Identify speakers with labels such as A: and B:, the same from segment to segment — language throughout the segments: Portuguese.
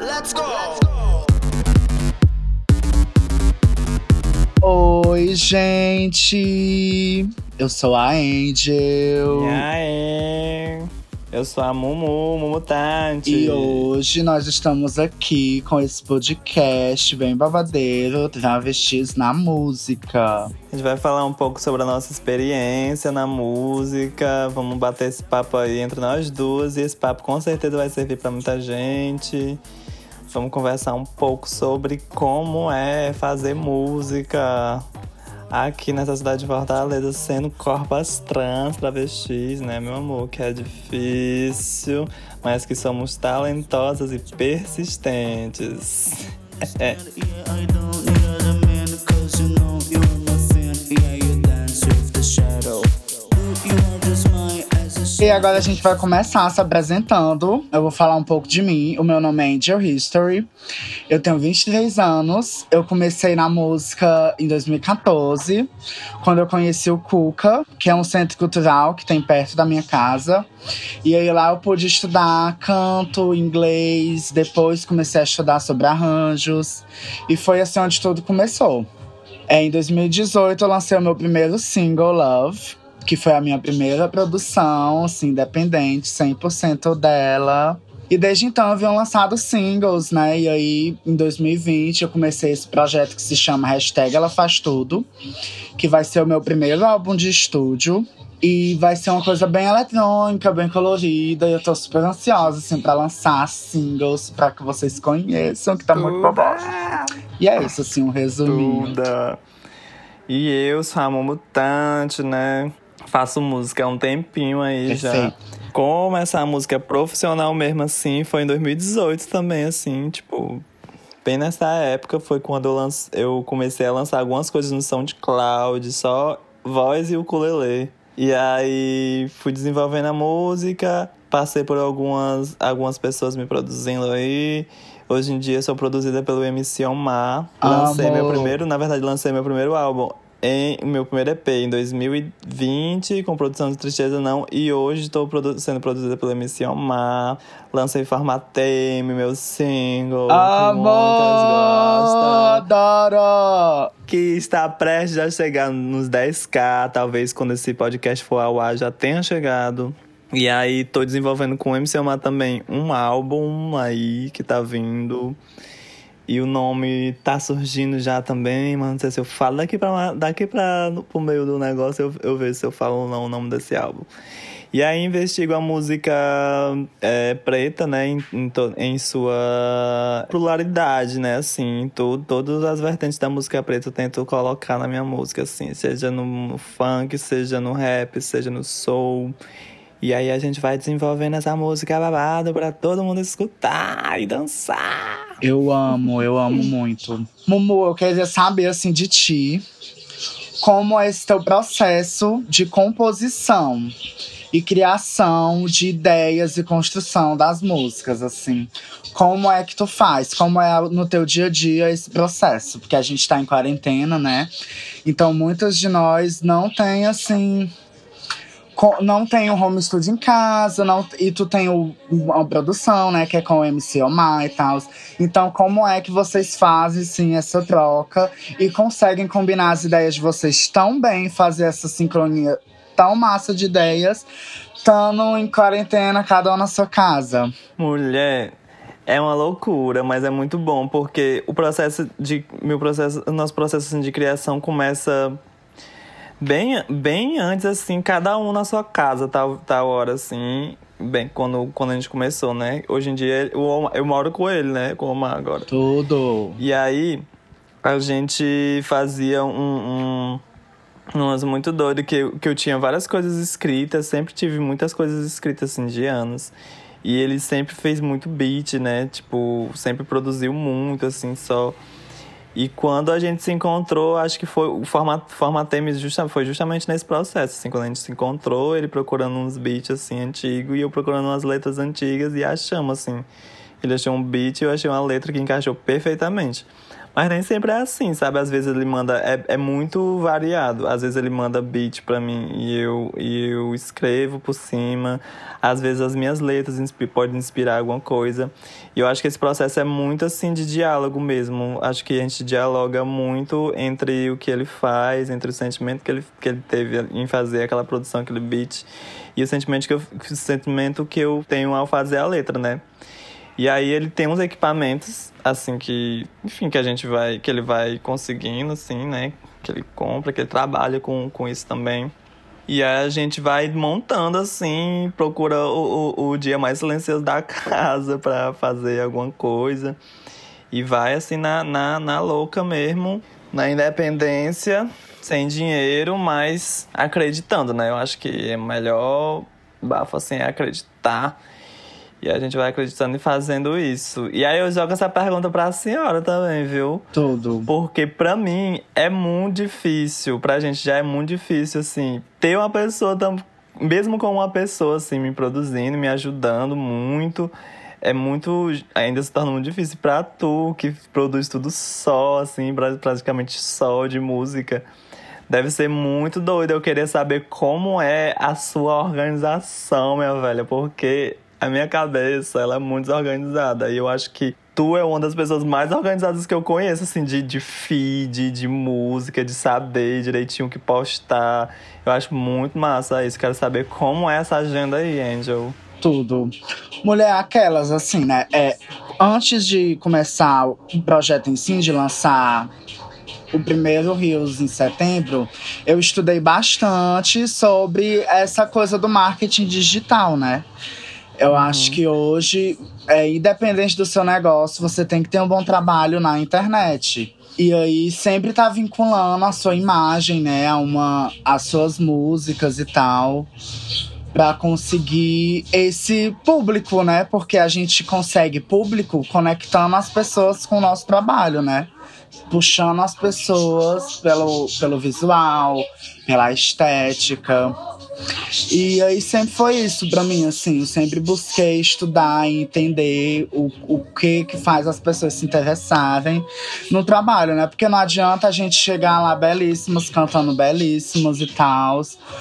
A: Let's go.
B: Oi, gente! Eu sou a Angel.
C: E aí? Eu sou a Mumu, Mumutante.
B: E hoje nós estamos aqui com esse podcast bem babadeiro, Travestis na Música.
C: A gente vai falar um pouco sobre a nossa experiência na música. Vamos bater esse papo aí entre nós duas. E esse papo com certeza vai servir para muita gente. Vamos conversar um pouco sobre como é fazer música aqui nessa cidade de Fortaleza, sendo corpas trans, travestis, né, meu amor? Que é difícil, mas que somos talentosas e persistentes.
B: E agora a gente vai começar se apresentando. Eu vou falar um pouco de mim. O meu nome é Angel History. Eu tenho 23 anos. Eu comecei na música em 2014, quando eu conheci o Cuca, que é um centro cultural que tem perto da minha casa. E aí lá eu pude estudar canto, inglês. Depois comecei a estudar sobre arranjos. E foi assim onde tudo começou. É, em 2018 eu lancei o meu primeiro single, Love que foi a minha primeira produção, assim, independente, 100% dela. E desde então eu venho lançado singles, né? E aí, em 2020, eu comecei esse projeto que se chama Hashtag Ela Faz Tudo, que vai ser o meu primeiro álbum de estúdio. E vai ser uma coisa bem eletrônica, bem colorida. E eu tô super ansiosa, assim, pra lançar singles, pra que vocês conheçam, que tá muito babado. E é isso, assim, um resuminho.
C: Tuda. E eu sou a Mumutante, né? Faço música há um tempinho aí já.
B: Perfeito.
C: Começar a música profissional mesmo assim foi em 2018 também, assim, tipo. Bem nessa época foi quando eu, lance, eu comecei a lançar algumas coisas no SoundCloud, só voz e ukulele. E aí fui desenvolvendo a música, passei por algumas, algumas pessoas me produzindo aí. Hoje em dia sou produzida pelo MC Omar. Lancei
B: Amo.
C: meu primeiro, na verdade, lancei meu primeiro álbum em meu primeiro EP em 2020, com produção de Tristeza Não, e hoje estou produ sendo produzida pelo MC Omar. Lancei Formatei-me, meu single, gostam.
B: Adoro!
C: Que está prestes a chegar nos 10k, talvez quando esse podcast for ao ar já tenha chegado. E aí, tô desenvolvendo com o MC Omar também um álbum aí que tá vindo. E o nome tá surgindo já também, mas não sei se eu falo daqui pra, daqui pra pro meio do negócio, eu, eu vejo se eu falo ou não o nome desse álbum. E aí investigo a música é, preta, né, em, em, em sua pluralidade, né, assim, to, todas as vertentes da música preta eu tento colocar na minha música, assim, seja no funk, seja no rap, seja no soul. E aí a gente vai desenvolvendo essa música babado pra todo mundo escutar e dançar.
B: Eu amo, eu amo muito. Mumu, eu queria saber, assim, de ti, como é esse teu processo de composição e criação de ideias e construção das músicas, assim. Como é que tu faz? Como é no teu dia a dia esse processo? Porque a gente tá em quarentena, né? Então, muitas de nós não tem, assim, não tem um home studio em casa, não, e tu tem o, uma produção, né, que é com o MC Omar e tal. Então, como é que vocês fazem, sim, essa troca e conseguem combinar as ideias de vocês tão bem, fazer essa sincronia tão massa de ideias, estando em quarentena, cada um na sua casa?
C: Mulher, é uma loucura, mas é muito bom, porque o processo de. Meu processo, o nosso processo assim, de criação começa bem, bem antes, assim, cada um na sua casa, tal, tal hora, assim. Bem, quando, quando a gente começou, né? Hoje em dia eu, eu moro com ele, né? Com o Omar agora.
B: Tudo.
C: E aí, a gente fazia um. um um lance muito doido, que que eu tinha várias coisas escritas, sempre tive muitas coisas escritas, assim, de anos. E ele sempre fez muito beat, né? Tipo, sempre produziu muito, assim, só. E quando a gente se encontrou, acho que foi o format, formatei justa, foi justamente nesse processo, assim, quando a gente se encontrou, ele procurando uns beats, assim, antigos, e eu procurando umas letras antigas, e achamos, assim. Ele achou um beat e eu achei uma letra que encaixou perfeitamente. Mas nem sempre é assim, sabe? Às vezes ele manda. É, é muito variado. Às vezes ele manda beat pra mim e eu, e eu escrevo por cima. Às vezes as minhas letras insp podem inspirar alguma coisa. E eu acho que esse processo é muito assim de diálogo mesmo. Acho que a gente dialoga muito entre o que ele faz, entre o sentimento que ele, que ele teve em fazer aquela produção, aquele beat, e o sentimento que eu, o sentimento que eu tenho ao fazer a letra, né? E aí ele tem uns equipamentos, assim, que, enfim, que a gente vai, que ele vai conseguindo, assim, né? Que ele compra, que ele trabalha com, com isso também. E aí a gente vai montando, assim, procura o, o, o dia mais silencioso da casa para fazer alguma coisa. E vai, assim, na, na, na louca mesmo, na independência, sem dinheiro, mas acreditando, né? Eu acho que é melhor bafo, assim, é acreditar e a gente vai acreditando e fazendo isso. E aí eu jogo essa pergunta pra senhora também, viu?
B: Tudo.
C: Porque pra mim é muito difícil, pra gente já é muito difícil, assim, ter uma pessoa, mesmo com uma pessoa, assim, me produzindo, me ajudando muito. É muito. Ainda se torna muito difícil pra tu, que produz tudo só, assim, praticamente só de música. Deve ser muito doido. Eu queria saber como é a sua organização, minha velha, porque a minha cabeça, ela é muito desorganizada. E eu acho que tu é uma das pessoas mais organizadas que eu conheço, assim, de, de feed, de música, de saber direitinho o que postar. Eu acho muito massa isso. Quero saber como é essa agenda aí, Angel.
B: Tudo. Mulher, aquelas, assim, né? É, antes de começar o projeto em si, de lançar o primeiro Rios em setembro, eu estudei bastante sobre essa coisa do marketing digital, né? Eu uhum. acho que hoje, é, independente do seu negócio, você tem que ter um bom trabalho na internet. E aí sempre tá vinculando a sua imagem, né, a uma as suas músicas e tal, para conseguir esse público, né? Porque a gente consegue público conectando as pessoas com o nosso trabalho, né? Puxando as pessoas pelo, pelo visual, pela estética. E aí sempre foi isso para mim, assim. Eu sempre busquei estudar e entender o, o que que faz as pessoas se interessarem no trabalho, né? Porque não adianta a gente chegar lá belíssimos, cantando belíssimos e tal.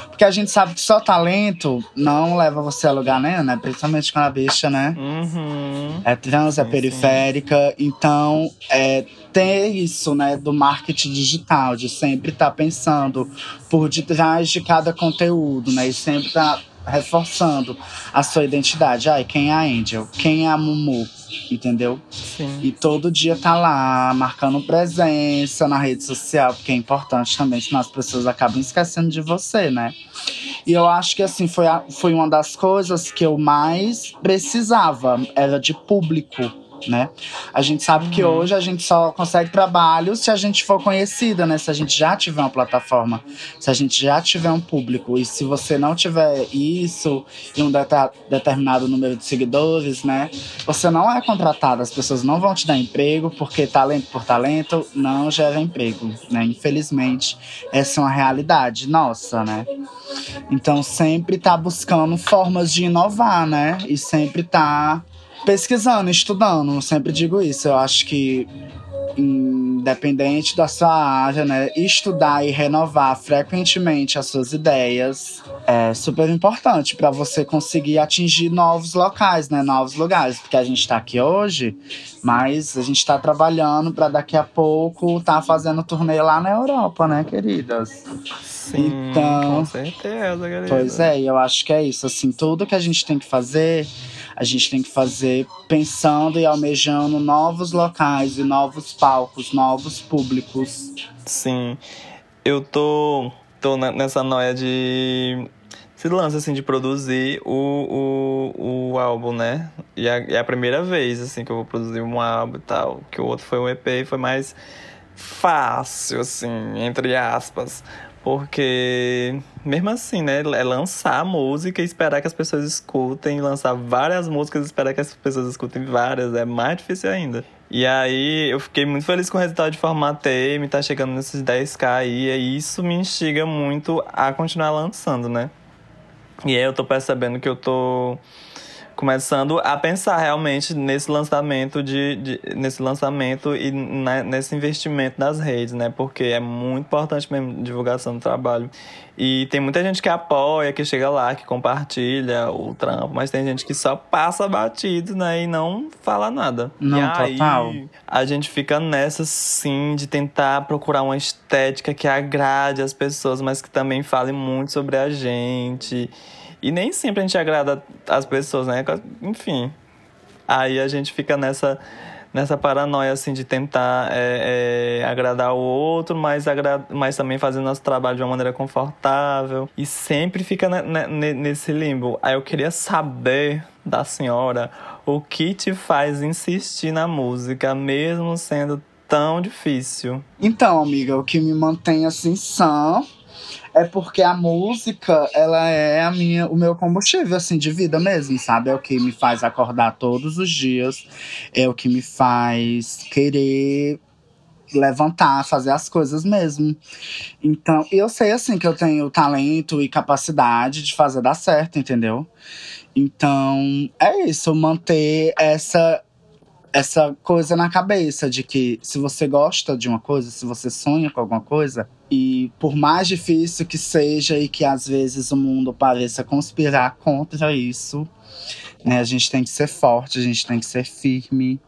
B: Porque a gente sabe que só talento não leva você a lugar nenhum, né? Principalmente com a bicha, né?
C: Uhum.
B: É trans, é periférica. Então, é ter isso, né, do marketing digital, de sempre estar tá pensando por detrás de cada conteúdo, né, e sempre tá reforçando a sua identidade. Ai, quem é a Angel? Quem é a Mumu? Entendeu?
C: Sim.
B: E todo dia tá lá, marcando presença na rede social, porque é importante também, senão as pessoas acabam esquecendo de você, né? E eu acho que assim, foi, a, foi uma das coisas que eu mais precisava, era de público né? A gente sabe uhum. que hoje a gente só consegue trabalho se a gente for conhecida, né? Se a gente já tiver uma plataforma, se a gente já tiver um público. E se você não tiver isso e um determinado número de seguidores, né? Você não é contratado, as pessoas não vão te dar emprego, porque talento por talento não gera emprego, né? Infelizmente, essa é uma realidade nossa, né? Então sempre tá buscando formas de inovar, né? E sempre tá pesquisando, estudando, sempre digo isso. Eu acho que independente da sua área, né, estudar e renovar frequentemente as suas ideias é super importante para você conseguir atingir novos locais, né, novos lugares, porque a gente está aqui hoje, mas a gente está trabalhando para daqui a pouco estar tá fazendo turnê lá na Europa, né, queridas?
C: Sim, então, com certeza, querida.
B: Pois é, eu acho que é isso, assim, tudo que a gente tem que fazer a gente tem que fazer pensando e almejando novos locais e novos palcos, novos públicos.
C: Sim. Eu tô, tô nessa noia de se lança assim de produzir o, o, o álbum, né? E é, a primeira vez assim que eu vou produzir um álbum e tal. Que o outro foi um EP foi mais fácil, assim, entre aspas. Porque, mesmo assim, né? É lançar música e esperar que as pessoas escutem, lançar várias músicas e esperar que as pessoas escutem várias. É mais difícil ainda. E aí, eu fiquei muito feliz com o resultado de formatei, me tá chegando nesses 10k aí. E isso me instiga muito a continuar lançando, né? E aí, eu tô percebendo que eu tô começando a pensar realmente nesse lançamento de, de nesse lançamento e na, nesse investimento nas redes, né? Porque é muito importante mesmo divulgação do trabalho. E tem muita gente que apoia, que chega lá, que compartilha o trampo, mas tem gente que só passa batido, né? E não fala nada.
B: Não,
C: e aí,
B: total.
C: a gente fica nessa, sim, de tentar procurar uma estética que agrade as pessoas, mas que também fale muito sobre a gente. E nem sempre a gente agrada as pessoas, né? Enfim. Aí a gente fica nessa, nessa paranoia, assim, de tentar é, é, agradar o outro, mas, agra mas também fazer nosso trabalho de uma maneira confortável. E sempre fica ne ne nesse limbo. Aí eu queria saber da senhora o que te faz insistir na música, mesmo sendo tão difícil.
B: Então, amiga, o que me mantém assim sã é porque a música, ela é a minha, o meu combustível assim de vida mesmo, sabe? É o que me faz acordar todos os dias, é o que me faz querer levantar, fazer as coisas mesmo. Então, eu sei assim que eu tenho talento e capacidade de fazer dar certo, entendeu? Então, é isso, manter essa essa coisa na cabeça de que se você gosta de uma coisa, se você sonha com alguma coisa, e por mais difícil que seja e que às vezes o mundo pareça conspirar contra isso, né, a gente tem que ser forte, a gente tem que ser firme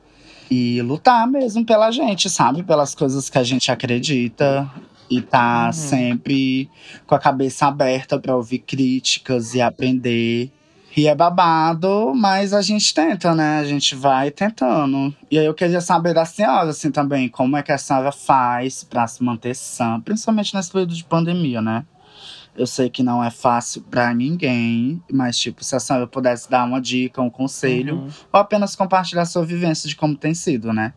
B: e lutar mesmo pela gente, sabe? Pelas coisas que a gente acredita e tá uhum. sempre com a cabeça aberta para ouvir críticas e aprender e é babado, mas a gente tenta, né? A gente vai tentando. E aí eu queria saber da senhora, assim, também, como é que a senhora faz para se manter sã, principalmente nesse período de pandemia, né? Eu sei que não é fácil para ninguém, mas, tipo, se a senhora pudesse dar uma dica, um conselho, uhum. ou apenas compartilhar sua vivência de como tem sido, né?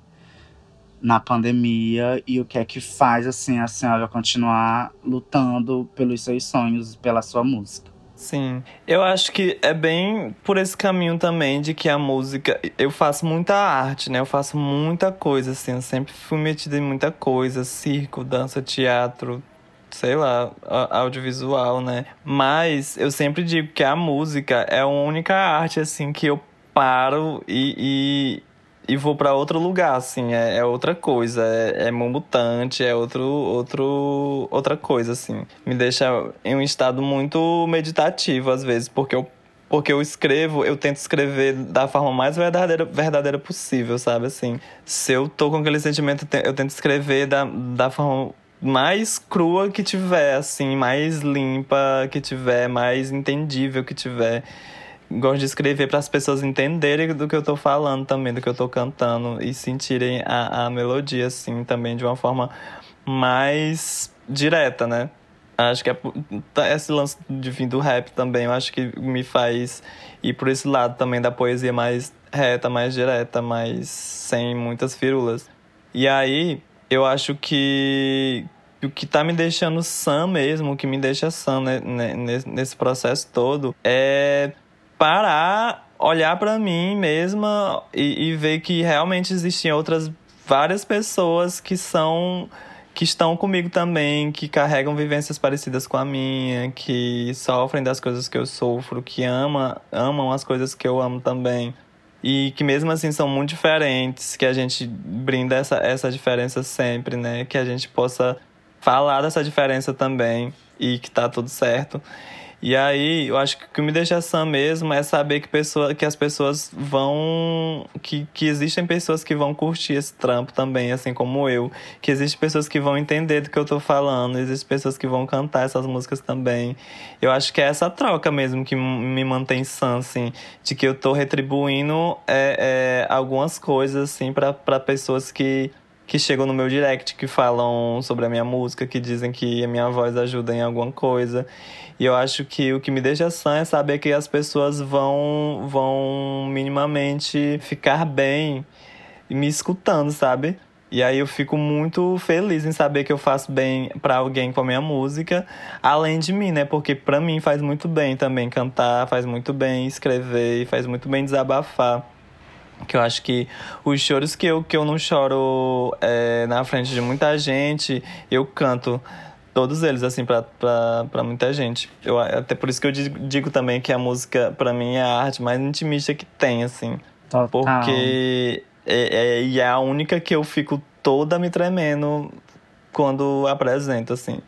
B: Na pandemia e o que é que faz, assim, a senhora continuar lutando pelos seus sonhos, pela sua música.
C: Sim. Eu acho que é bem por esse caminho também de que a música. Eu faço muita arte, né? Eu faço muita coisa, assim. Eu sempre fui metida em muita coisa: circo, dança, teatro, sei lá, audiovisual, né? Mas eu sempre digo que a música é a única arte, assim, que eu paro e, e vou para outro lugar, assim, é, é outra coisa, é, é mutante, é outro, outro, outra coisa, assim. Me deixa em um estado muito meditativo, às vezes, porque eu, porque eu escrevo, eu tento escrever da forma mais verdadeira, verdadeira possível, sabe, assim. Se eu tô com aquele sentimento, eu tento escrever da, da forma mais crua que tiver, assim, mais limpa que tiver, mais entendível que tiver gosto de escrever para as pessoas entenderem do que eu tô falando também, do que eu tô cantando e sentirem a, a melodia, assim, também de uma forma mais direta, né? Acho que é, tá, esse lance de vir do rap também, eu acho que me faz ir por esse lado também da poesia mais reta, mais direta, mais sem muitas firulas. E aí, eu acho que o que tá me deixando sã mesmo, o que me deixa sã né, nesse processo todo, é parar, olhar para mim mesma e, e ver que realmente existem outras várias pessoas que são que estão comigo também, que carregam vivências parecidas com a minha, que sofrem das coisas que eu sofro, que ama, amam as coisas que eu amo também. E que mesmo assim são muito diferentes, que a gente brinda essa, essa diferença sempre, né? Que a gente possa falar dessa diferença também e que tá tudo certo. E aí, eu acho que o que me deixa sã mesmo é saber que, pessoa, que as pessoas vão. Que, que existem pessoas que vão curtir esse trampo também, assim como eu. Que existem pessoas que vão entender do que eu tô falando, existem pessoas que vão cantar essas músicas também. Eu acho que é essa troca mesmo que me mantém sã, assim, de que eu tô retribuindo é, é, algumas coisas, assim, para pessoas que que chegam no meu direct, que falam sobre a minha música, que dizem que a minha voz ajuda em alguma coisa. E eu acho que o que me deixa sã é saber que as pessoas vão, vão minimamente ficar bem me escutando, sabe? E aí eu fico muito feliz em saber que eu faço bem para alguém com a minha música, além de mim, né? Porque para mim faz muito bem também cantar, faz muito bem escrever, faz muito bem desabafar. Que eu acho que os choros que eu, que eu não choro é, na frente de muita gente, eu canto todos eles, assim, pra, pra, pra muita gente. Eu, até por isso que eu digo, digo também que a música, pra mim, é a arte mais intimista que tem, assim.
B: Total.
C: Porque é, é, e é a única que eu fico toda me tremendo quando apresento, assim.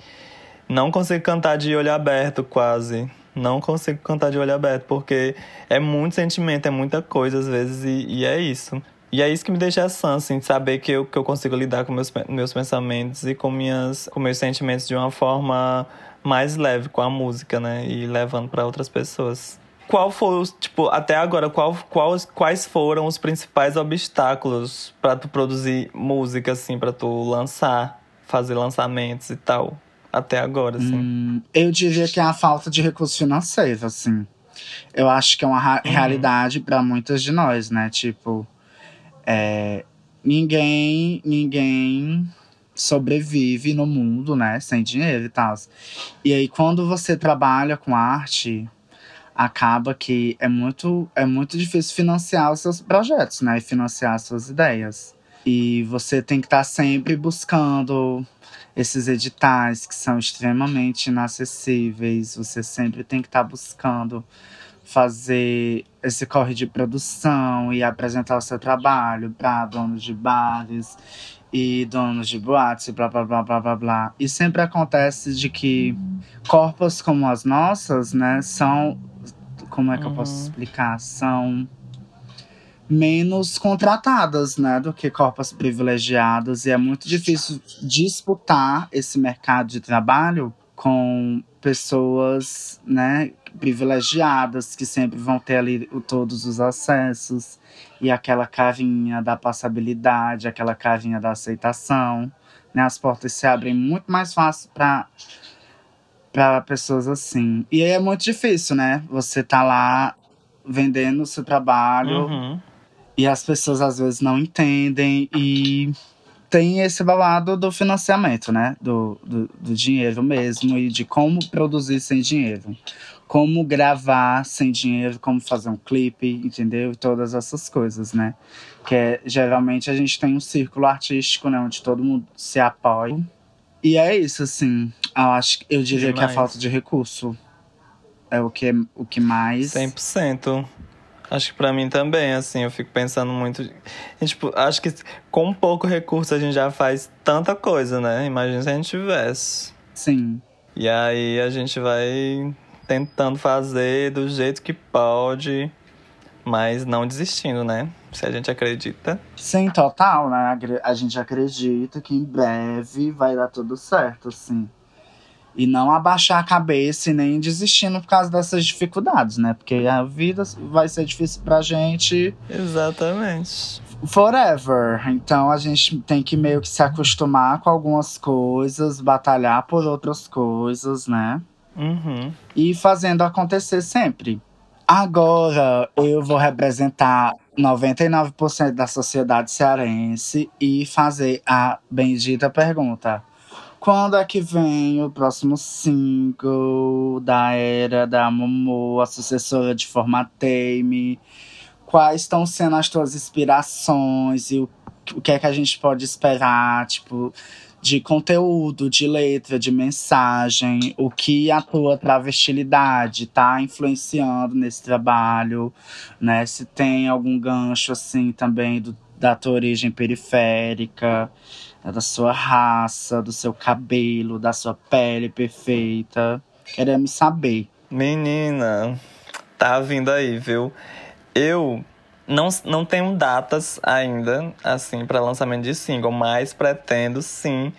C: Não consigo cantar de olho aberto, quase. Não consigo cantar de olho aberto, porque é muito sentimento, é muita coisa às vezes, e, e é isso. E é isso que me deixa sã, assim, saber que eu, que eu consigo lidar com meus, meus pensamentos e com, minhas, com meus sentimentos de uma forma mais leve com a música, né? E levando para outras pessoas. Qual foi, tipo, até agora, qual, qual, quais foram os principais obstáculos para tu produzir música, assim, para tu lançar, fazer lançamentos e tal? Até agora, assim.
B: Hum, eu diria que é a falta de recurso financeiro, assim. Eu acho que é uma uhum. realidade para muitas de nós, né? Tipo, é, ninguém, ninguém sobrevive no mundo, né? Sem dinheiro e tal. E aí, quando você trabalha com arte, acaba que é muito, é muito difícil financiar os seus projetos, né? E financiar as suas ideias. E você tem que estar tá sempre buscando esses editais que são extremamente inacessíveis. Você sempre tem que estar tá buscando fazer esse corre de produção e apresentar o seu trabalho para donos de bares e donos de boates e blá blá blá blá blá blá. E sempre acontece de que corpos como as nossas, né, são como é que uhum. eu posso uhum. explicar? São menos contratadas, né, do que corpos privilegiados e é muito difícil disputar esse mercado de trabalho com pessoas, né, privilegiadas que sempre vão ter ali todos os acessos e aquela carinha da passabilidade, aquela carinha da aceitação, né? As portas se abrem muito mais fácil para para pessoas assim. E aí é muito difícil, né? Você tá lá vendendo o seu trabalho uhum. E as pessoas às vezes não entendem e tem esse babado do financiamento, né? Do, do, do, dinheiro mesmo e de como produzir sem dinheiro. Como gravar sem dinheiro, como fazer um clipe, entendeu? E todas essas coisas, né? Que é, geralmente a gente tem um círculo artístico, né? Onde todo mundo se apoia e é isso, assim. Eu acho eu diria Demais. que a falta de recurso é o que, o que mais.
C: 100%. Acho que pra mim também, assim, eu fico pensando muito. Tipo, acho que com pouco recurso a gente já faz tanta coisa, né? Imagina se a gente tivesse.
B: Sim.
C: E aí a gente vai tentando fazer do jeito que pode, mas não desistindo, né? se a gente acredita.
B: Sim, total, né? A gente acredita que em breve vai dar tudo certo, assim. E não abaixar a cabeça e nem desistindo por causa dessas dificuldades, né? Porque a vida vai ser difícil pra gente.
C: Exatamente.
B: Forever. Então a gente tem que meio que se acostumar com algumas coisas, batalhar por outras coisas, né?
C: Uhum.
B: E fazendo acontecer sempre. Agora eu vou representar 99% da sociedade cearense e fazer a bendita pergunta. Quando é que vem o próximo single da era da Momo, a sucessora de Formatei-me? Quais estão sendo as tuas inspirações e o, o que é que a gente pode esperar? Tipo, de conteúdo, de letra, de mensagem, o que a tua travestilidade está influenciando nesse trabalho, né? Se tem algum gancho assim também do, da tua origem periférica, da sua raça, do seu cabelo, da sua pele perfeita. Queremos saber.
C: Menina, tá vindo aí, viu? Eu não, não tenho datas ainda, assim, para lançamento de single, mas pretendo sim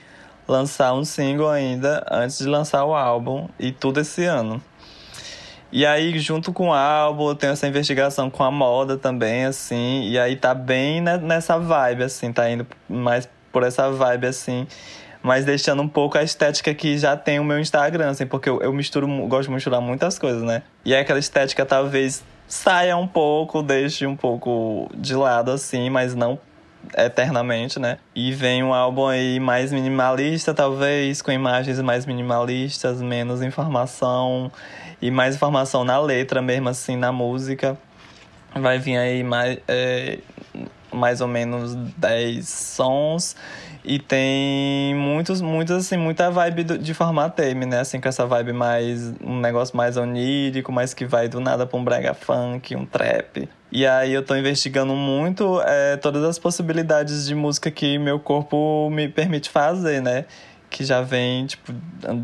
C: lançar um single ainda antes de lançar o álbum e tudo esse ano. E aí, junto com o álbum, eu tenho essa investigação com a moda também, assim, e aí tá bem nessa vibe, assim, tá indo mais por essa vibe, assim, mas deixando um pouco a estética que já tem o meu Instagram, assim, porque eu, eu misturo, gosto de misturar muitas coisas, né? E é aquela estética talvez saia um pouco, deixe um pouco de lado assim, mas não eternamente, né? E vem um álbum aí mais minimalista, talvez, com imagens mais minimalistas, menos informação e mais informação na letra mesmo, assim, na música. Vai vir aí mais, é, mais ou menos 10 sons. E tem muitos, muitos, assim, muita vibe de formateme, né? Assim, com essa vibe mais. um negócio mais onírico, mas que vai do nada pra um brega funk, um trap. E aí eu tô investigando muito é, todas as possibilidades de música que meu corpo me permite fazer, né? Que já vem, tipo,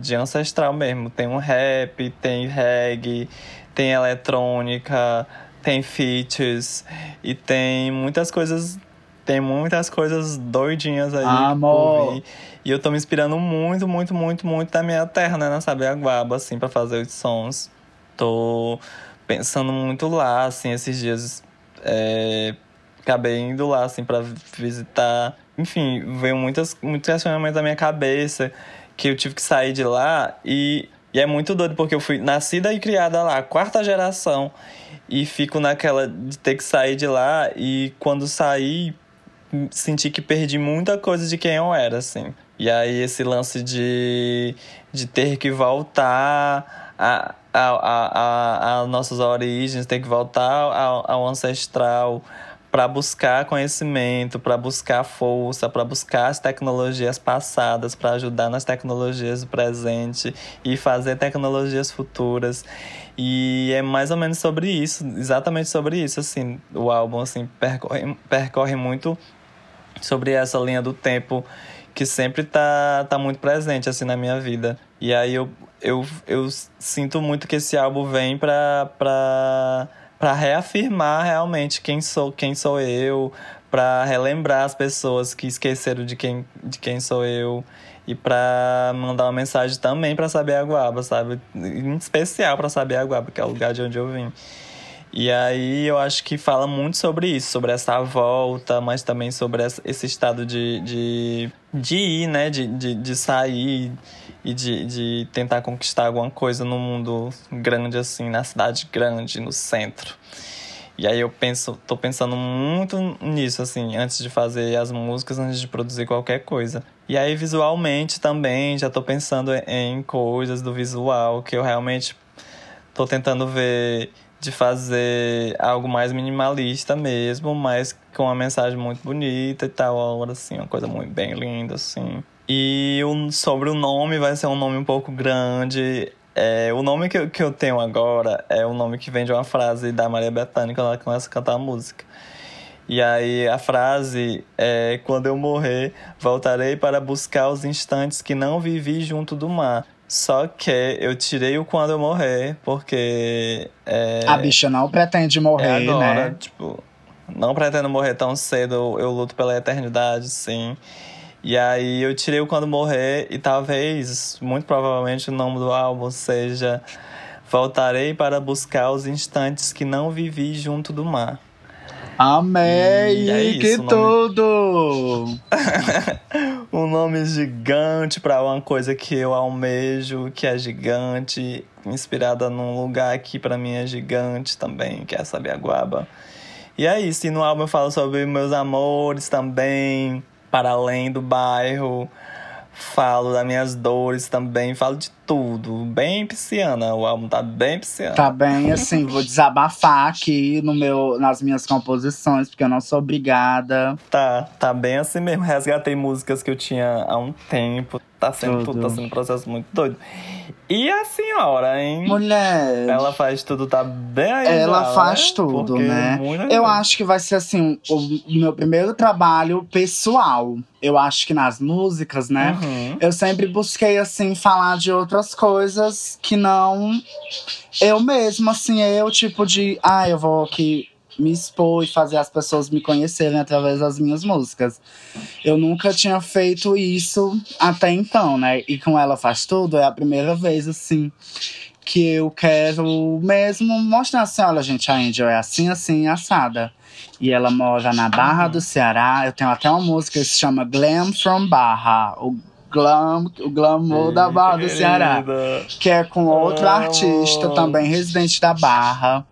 C: de ancestral mesmo. Tem um rap, tem reggae, tem eletrônica, tem features e tem muitas coisas tem muitas coisas doidinhas aí
B: Amor.
C: E eu tô me inspirando muito, muito, muito, muito da minha terra, né? Na Sabiaguaba, assim, pra fazer os sons. Tô pensando muito lá, assim, esses dias. É, acabei indo lá, assim, pra visitar. Enfim, veio muitas, muitos questionamentos da minha cabeça que eu tive que sair de lá e, e é muito doido porque eu fui nascida e criada lá, quarta geração, e fico naquela de ter que sair de lá e quando saí senti que perdi muita coisa de quem eu era, assim. E aí esse lance de, de ter que voltar a, a, a, a, nossas origens, ter que voltar ao, ao ancestral para buscar conhecimento, para buscar força, para buscar as tecnologias passadas, para ajudar nas tecnologias do presente e fazer tecnologias futuras. E é mais ou menos sobre isso, exatamente sobre isso, assim, o álbum assim percorre, percorre muito sobre essa linha do tempo que sempre tá, tá muito presente assim na minha vida. E aí eu, eu, eu sinto muito que esse álbum vem pra, pra, pra reafirmar realmente quem sou, quem sou eu, para relembrar as pessoas que esqueceram de quem, de quem sou eu e para mandar uma mensagem também para Saber Aguaba, sabe? Em especial para Saber Aguaba, que é o lugar de onde eu vim. E aí eu acho que fala muito sobre isso, sobre essa volta, mas também sobre esse estado de, de, de ir, né? De, de, de sair e de, de tentar conquistar alguma coisa no mundo grande, assim, na cidade grande, no centro. E aí eu penso, tô pensando muito nisso, assim, antes de fazer as músicas, antes de produzir qualquer coisa. E aí visualmente também, já tô pensando em coisas do visual, que eu realmente tô tentando ver de fazer algo mais minimalista mesmo, mas com uma mensagem muito bonita e tal, assim, uma coisa muito bem linda, assim. E o, sobre o nome, vai ser um nome um pouco grande. É, o nome que eu, que eu tenho agora é o nome que vem de uma frase da Maria Bethânia, quando ela começa a cantar a música. E aí a frase é: Quando eu morrer, voltarei para buscar os instantes que não vivi junto do mar. Só que eu tirei o quando eu morrer, porque. É,
B: a bicha não pretende morrer,
C: é agora,
B: né?
C: Tipo, não pretendo morrer tão cedo, eu luto pela eternidade, sim. E aí eu tirei o quando morrer, e talvez, muito provavelmente, o nome do álbum seja Voltarei para buscar os instantes que não vivi junto do mar.
B: Amei!
C: é isso,
B: que
C: nome-
B: tudo!
C: um nome gigante para uma coisa que eu almejo, que é gigante, inspirada num lugar que para mim é gigante também, que é Sabiaguaba. E é isso, e no álbum eu falo sobre meus amores também, para além do bairro. Falo das minhas dores também, falo de tudo. Bem pisciana, o álbum tá bem pisciano.
B: Tá bem, assim, vou desabafar aqui no meu, nas minhas composições, porque eu não sou obrigada.
C: Tá, tá bem assim mesmo. Resgatei músicas que eu tinha há um tempo. Tá sendo
B: Tudo.
C: tá sendo um processo muito doido. E a senhora, hein?
B: Mulher.
C: Ela faz tudo, tá bem aí.
B: Ela
C: já,
B: faz
C: né?
B: tudo,
C: Porque
B: né? Eu
C: coisa.
B: acho que vai ser assim, o meu primeiro trabalho pessoal. Eu acho que nas músicas, né?
C: Uhum.
B: Eu sempre busquei, assim, falar de outras coisas que não eu mesma, assim, eu, tipo de, ah, eu vou aqui me expor e fazer as pessoas me conhecerem através das minhas músicas. Eu nunca tinha feito isso até então, né? E com ela faz tudo, é a primeira vez, assim, que eu quero mesmo mostrar assim, olha, gente, a Angel é assim, assim, assada. E ela mora na Barra do Ceará. Eu tenho até uma música que se chama Glam from Barra. O glam, o glamour da Barra do Ceará.
C: Querida.
B: Que é com outro
C: Amo.
B: artista, também residente da Barra.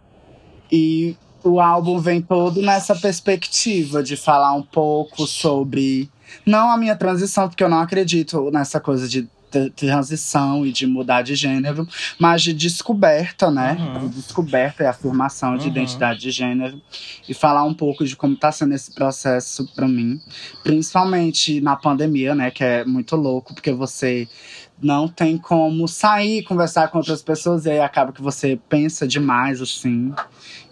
B: E o álbum vem todo nessa perspectiva de falar um pouco sobre. Não a minha transição, porque eu não acredito nessa coisa de transição e de mudar de gênero, mas de descoberta, né?
C: Uhum.
B: De descoberta e afirmação de
C: Uhum.
B: identidade de gênero. E falar um pouco de como tá sendo esse processo para mim. Principalmente na pandemia, né? Que é muito louco, porque você não tem como sair, conversar com outras pessoas, e aí acaba que você pensa demais, assim.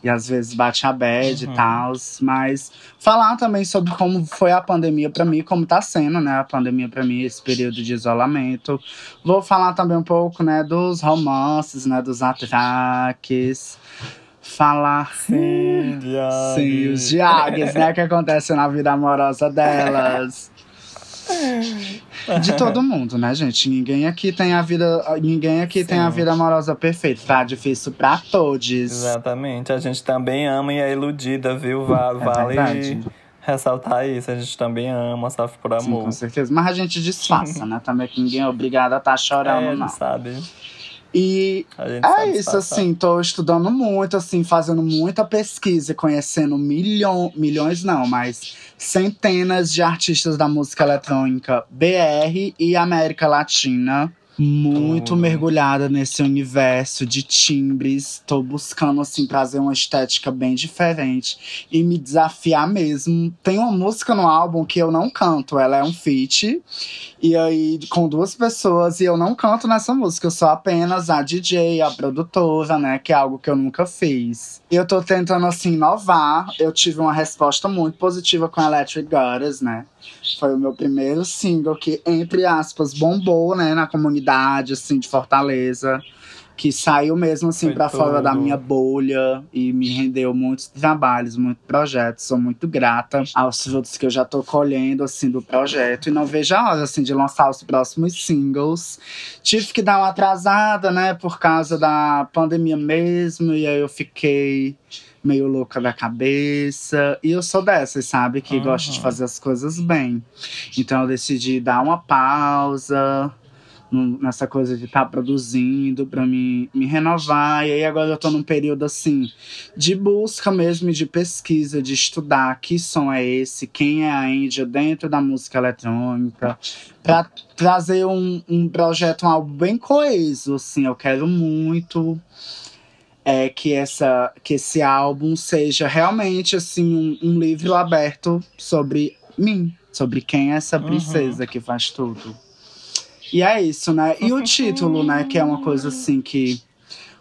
B: E às vezes bate a bad
C: Uhum.
B: e tal. Mas falar também sobre como foi a pandemia pra mim, como tá sendo, né? A pandemia pra mim, esse período de isolamento. Vou falar também um pouco, né, dos romances, né? Dos atraques. Falar.
C: Sim.
B: Sim, os diags, né? Que acontecem na vida amorosa delas. De todo mundo, né, gente? Ninguém aqui tem a vida. Ninguém aqui tem a
C: Sim.
B: vida amorosa perfeita. Tá difícil pra todos.
C: Exatamente. A gente também ama e é iludida, viu?
B: É
C: vale ressaltar isso. A gente também ama, sofre por
B: Sim,
C: amor.
B: com certeza. Mas a gente disfarça, né? Também que ninguém é obrigado a estar
C: é,
B: chorando,
C: a
B: não.
C: sabe.
B: E é isso,
C: disfarçar.
B: assim, tô estudando muito, assim, fazendo muita pesquisa, e conhecendo milhão, milhões não, mas centenas de artistas da música eletrônica BR e América Latina. Muito mergulhada nesse universo de timbres. Tô buscando, assim, trazer uma estética bem diferente e me desafiar mesmo. Tem uma música no álbum que eu não canto, ela é um feat. E aí, com duas pessoas, e eu não canto nessa música, eu sou apenas a DJ, a produtora, né? Que é algo que eu nunca fiz. E eu tô tentando, assim, inovar. Eu tive uma resposta muito positiva com Electric Goddess, né? Foi o meu primeiro single que, entre aspas, bombou, né? Na comunidade, assim, de Fortaleza. Que saiu mesmo, assim, pra fora da minha bolha. E me rendeu muitos trabalhos, muitos projetos. Sou muito grata aos frutos que eu já tô colhendo, assim, do projeto. E não vejo a hora, assim, de lançar os próximos singles. Tive que dar uma atrasada, né? Por causa da pandemia mesmo. E aí eu fiquei meio louca da cabeça. E eu sou dessas, sabe? Que
C: Uhum.
B: gosta de fazer as coisas bem. Então eu decidi dar uma pausa nessa coisa de estar produzindo pra me, me renovar. E aí agora eu tô num período assim de busca mesmo, de pesquisa, de estudar que som é esse, quem é a Angel dentro da música eletrônica, pra trazer um, um projeto, um álbum bem coeso, assim. Eu quero muito é que essa que esse álbum seja realmente assim um, um livro aberto sobre mim, sobre quem é essa
C: Uhum.
B: princesa que faz tudo. E é isso, né? E o título, né, que é uma coisa assim que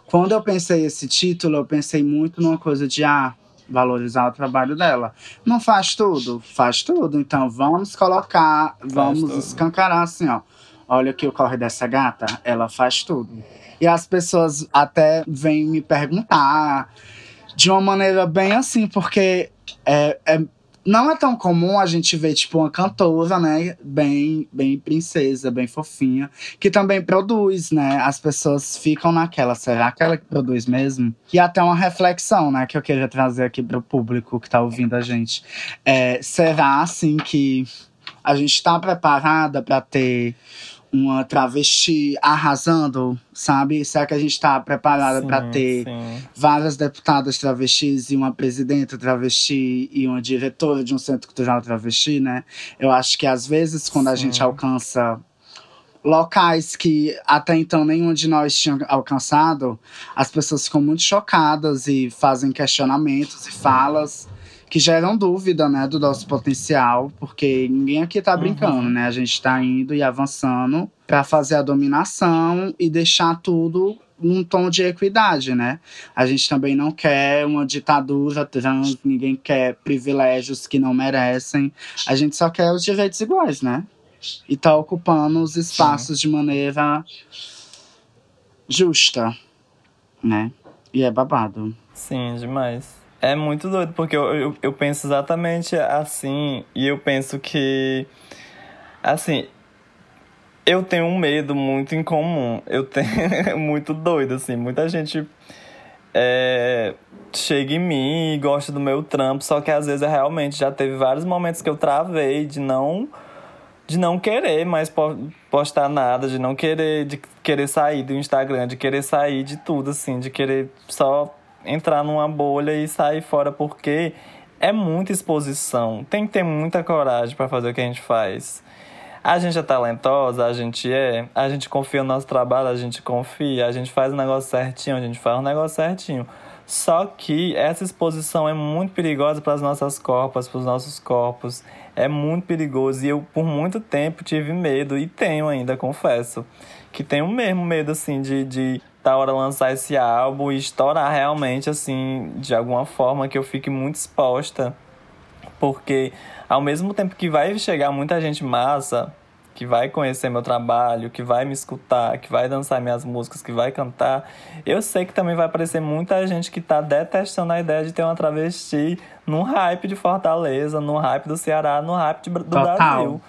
B: quando eu pensei esse título, eu pensei muito numa coisa de ah, valorizar o trabalho dela. Não faz tudo, faz tudo. Então vamos colocar, vamos
C: tudo.
B: escancarar assim, ó. Olha aqui o corre dessa gata, ela faz tudo. E as pessoas até vêm me perguntar de uma maneira bem assim, porque é, é- não é tão comum a gente ver, tipo, uma cantora, né? Bem, bem princesa, bem fofinha, que também produz, né? As pessoas ficam naquela, será que ela que produz mesmo? E até uma reflexão, né, que eu queria trazer aqui para o público que tá ouvindo a gente. É, será, assim, que a gente tá preparada para ter uma travesti arrasando, sabe? Será que a gente tá preparada para ter
C: sim.
B: várias deputadas travestis e uma presidenta travesti e uma diretora de um centro cultural travesti, né? Eu acho que às vezes quando a
C: Sim.
B: gente alcança locais que até então nenhum de nós tinha alcançado, as pessoas ficam muito chocadas e fazem questionamentos e falas que geram dúvida, né, do nosso potencial, porque ninguém aqui tá
C: Uhum.
B: brincando, né? A gente tá indo e avançando para fazer a dominação e deixar tudo num tom de equidade, né? A gente também não quer uma ditadura trans, ninguém quer privilégios que não merecem. A gente só quer os direitos iguais, né? E tá ocupando os espaços de maneira justa, né? E é babado.
C: Sim, demais. É muito doido, porque eu, eu, eu penso exatamente assim, e eu penso que, assim, eu tenho um medo muito incomum. Eu tenho muito doido, assim. Muita gente é, chega em mim e gosta do meu trampo, só que às vezes eu realmente já teve vários momentos que eu travei de não de não querer mais po- postar nada, de não querer de querer sair do Instagram, de querer sair de tudo assim, de querer só entrar numa bolha e sair fora porque é muita exposição. Tem que ter muita coragem para fazer o que a gente faz. A gente é talentosa, a gente é, a gente confia no nosso trabalho, a gente confia, a gente faz o negócio certinho, a gente faz o negócio certinho. Só que essa exposição é muito perigosa para as nossas corpas, para os nossos corpos. É muito perigoso e eu por muito tempo tive medo e tenho ainda, confesso, que tenho mesmo medo assim de de da hora lançar esse álbum e estourar realmente assim, de alguma forma que eu fique muito exposta. Porque ao mesmo tempo que vai chegar muita gente massa, que vai conhecer meu trabalho, que vai me escutar, que vai dançar minhas músicas, que vai cantar, eu sei que também vai aparecer muita gente que tá detestando a ideia de ter uma travesti no hype de Fortaleza, no hype do Ceará, no hype de, do
B: Total.
C: Brasil.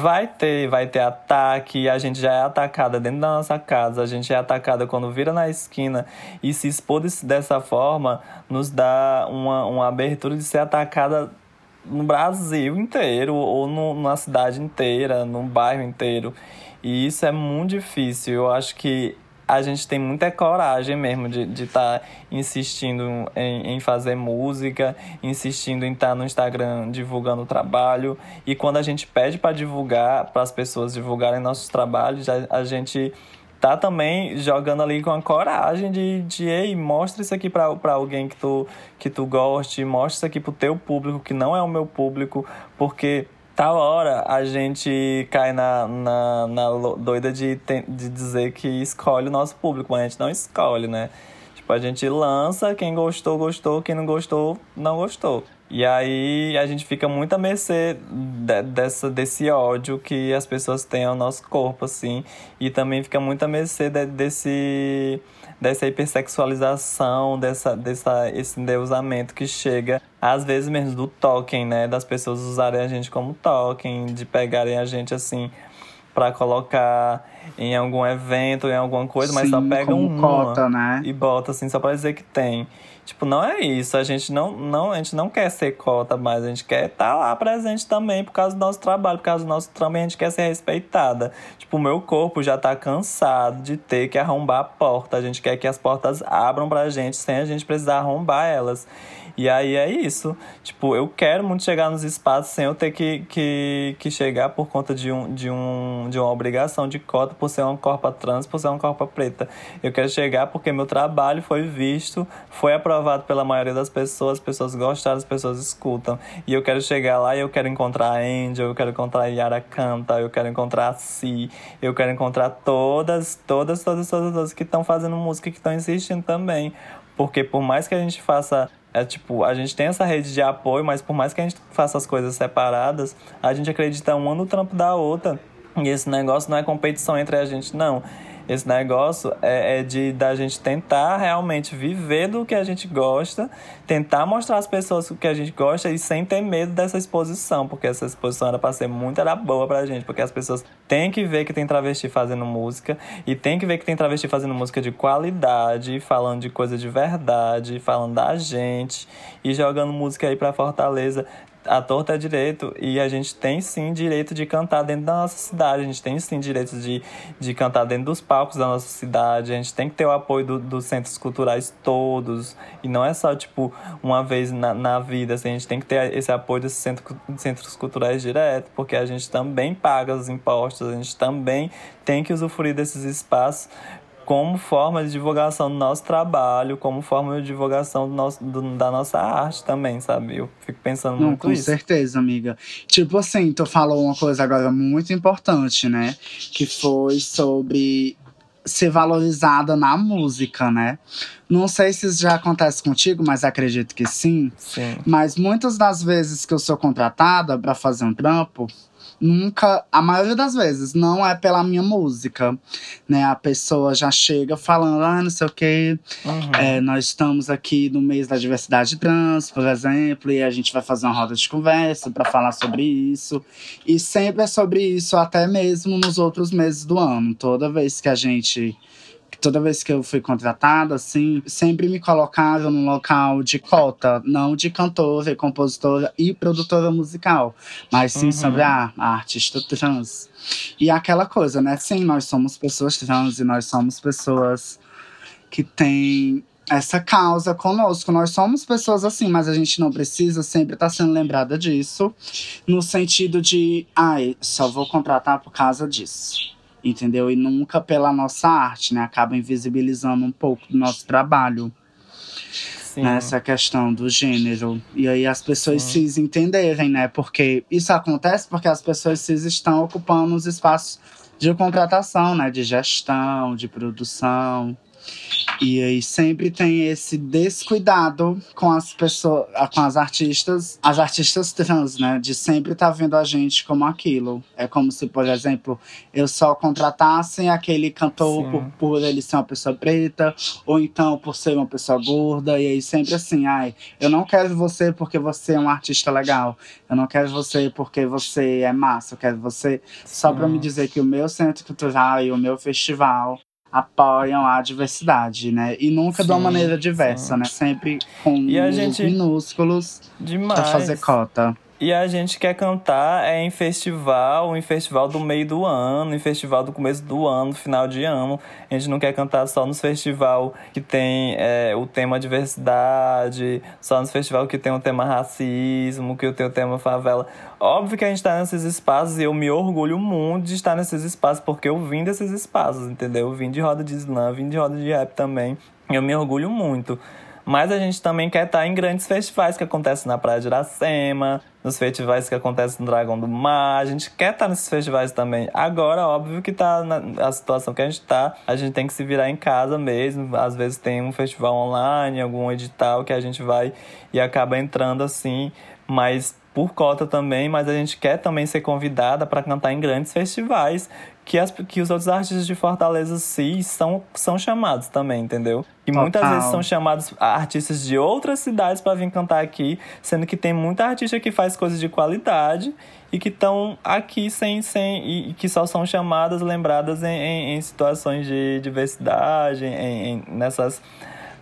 C: Vai ter, vai ter ataque, a gente já é atacada dentro da nossa casa, a gente é atacada quando vira na esquina e se expor dessa forma nos dá uma, uma abertura de ser atacada no Brasil inteiro ou no, numa cidade inteira, num bairro inteiro. E isso é muito difícil. Eu acho que a gente tem muita coragem mesmo de estar tá insistindo em, em fazer música, insistindo em estar no Instagram divulgando o trabalho. E quando a gente pede para divulgar, para as pessoas divulgarem nossos trabalhos, a, a gente tá também jogando ali com a coragem de, de ei, mostra isso aqui pra alguém que tu, que tu goste, mostra isso aqui pro teu público, que não é o meu público, porque tal hora a gente cai na, na, na doida de, de dizer que escolhe o nosso público, mas a gente não escolhe, né? Tipo, a gente lança, quem gostou, gostou, quem não gostou, não gostou. E aí a gente fica muito à mercê de- dessa, desse ódio que as pessoas têm ao nosso corpo, assim. E também fica muito à mercê de- desse, dessa hipersexualização, dessa, dessa, esse endeusamento que chega, às vezes mesmo do token, né? Das pessoas usarem a gente como token, de pegarem a gente assim pra colocar em algum evento, em alguma coisa, mas só
B: Sim, como
C: uma
B: cota, né?
C: e bota assim só pra dizer que tem. Tipo, não é isso. A gente não, não, a gente não quer ser cota mais, a gente quer estar lá presente também por causa do nosso trabalho, por causa do nosso trampo, a gente quer ser respeitada. Tipo, o meu corpo já tá cansado de ter que arrombar a porta. A gente quer que as portas abram pra gente sem a gente precisar arrombar elas. E aí é isso. Tipo, eu quero muito chegar nos espaços sem eu ter que, que, que chegar por conta de, um, de, um, de uma obrigação de cota por ser uma corpa trans, por ser uma corpa preta. Eu quero chegar porque meu trabalho foi visto, foi aprovado pela maioria das pessoas, as pessoas gostaram, as pessoas escutam. E eu quero chegar lá e eu quero encontrar a Angel, eu quero encontrar a Yara Canta, eu quero encontrar a Si, eu quero encontrar todas, todas, todas, todas, todas que estão fazendo música que estão insistindo também. Porque por mais que a gente faça. É tipo, a gente tem essa rede de apoio, mas por mais que a gente faça as coisas separadas, a gente acredita uma no trampo da outra. E esse negócio não é competição entre a gente, não. Esse negócio é, é de da gente tentar realmente viver do que a gente gosta, tentar mostrar às pessoas o que a gente gosta e sem ter medo dessa exposição, porque essa exposição era pra ser muito era boa pra gente, porque as pessoas têm que ver que tem travesti fazendo música e tem que ver que tem travesti fazendo música de qualidade, falando de coisa de verdade, falando da gente e jogando música aí pra Fortaleza a torta é direito e a gente tem sim direito de cantar dentro da nossa cidade, a gente tem sim direito de, de cantar dentro dos palcos da nossa cidade, a gente tem que ter o apoio do- dos centros culturais todos e não é só tipo uma vez na, na vida, assim, a gente tem que ter esse apoio desses centro, centros culturais direto, porque a gente também paga os impostos, a gente também tem que usufruir desses espaços como forma de divulgação do nosso trabalho, como forma de divulgação do nosso, do- da nossa arte também, sabe? Eu fico pensando
B: Não,
C: muito
B: com
C: isso.
B: certeza, amiga. Tipo assim, tu falou uma coisa agora muito importante, né? Que foi sobre ser valorizada na música, né? Não sei se isso já acontece contigo, mas acredito que sim.
C: Sim.
B: Mas muitas das vezes que eu sou contratada pra fazer um trampo, nunca, a maioria das vezes, não é pela minha música, né? A pessoa já chega falando, ah, não sei o quê,
C: Uhum.
B: é, nós estamos aqui no mês da diversidade trans, por exemplo, e a gente vai fazer uma roda de conversa para falar sobre isso. E sempre é sobre isso, até mesmo nos outros meses do ano. Toda vez que a gente. Toda vez que eu fui contratada, assim, sempre me colocaram num local de cota, não de cantora, e compositora e produtora musical, mas sim
C: Uhum.
B: sobre a, a artista trans. E aquela coisa, né? Sim, nós somos pessoas trans e nós somos pessoas que têm essa causa conosco. Nós somos pessoas assim, mas a gente não precisa sempre estar tá sendo lembrada disso, no sentido de, ai, só vou contratar por causa disso. Entendeu? E nunca pela nossa arte, né? Acaba invisibilizando um pouco do nosso trabalho.
C: Sim.
B: Nessa questão do gênero. E aí as pessoas
C: Sim.
B: cis entenderem, né? Porque isso acontece porque as pessoas cis estão ocupando os espaços de contratação, né? De gestão, de produção. E aí sempre tem esse descuidado com as pessoas, com as artistas, as artistas trans, né? De sempre estar tá vendo a gente como aquilo. É como se, por exemplo, eu só contratasse aquele cantor por, por, ele ser uma pessoa preta, ou então por ser uma pessoa gorda, e aí sempre assim, ai, eu não quero você porque você é um artista legal. Eu não quero você porque você é massa, eu quero você só para me dizer que o meu centro cultural e o meu festival apoiam a diversidade, né? E nunca sim, de uma maneira diversa, sim. né? Sempre com
C: gente...
B: minúsculos
C: Demais.
B: pra fazer cota.
C: E a gente quer cantar é em festival, em festival do meio do ano, em festival do começo do ano, final de ano. A gente não quer cantar só nos festival que tem é, o tema diversidade, só nos festival que tem o tema racismo, que tem o tema favela. Óbvio que a gente está nesses espaços e eu me orgulho muito de estar nesses espaços, porque eu vim desses espaços, entendeu? Eu vim de roda de slam, vim de roda de rap também. Eu me orgulho muito. Mas a gente também quer estar em grandes festivais que acontecem na Praia de Iracema, nos festivais que acontecem no Dragão do Mar. A gente quer estar nesses festivais também. Agora, óbvio que tá na a situação que a gente tá, a gente tem que se virar em casa mesmo. Às vezes tem um festival online, algum edital que a gente vai e acaba entrando assim, mas por cota também, mas a gente quer também ser convidada para cantar em grandes festivais que, as, que os outros artistas de Fortaleza sim são, são chamados também, entendeu? E
B: Total.
C: muitas vezes são chamados artistas de outras cidades para vir cantar aqui, sendo que tem muita artista que faz coisas de qualidade e que estão aqui sem, sem e, e, que só são chamadas, lembradas em, em, em situações de diversidade, em, nessas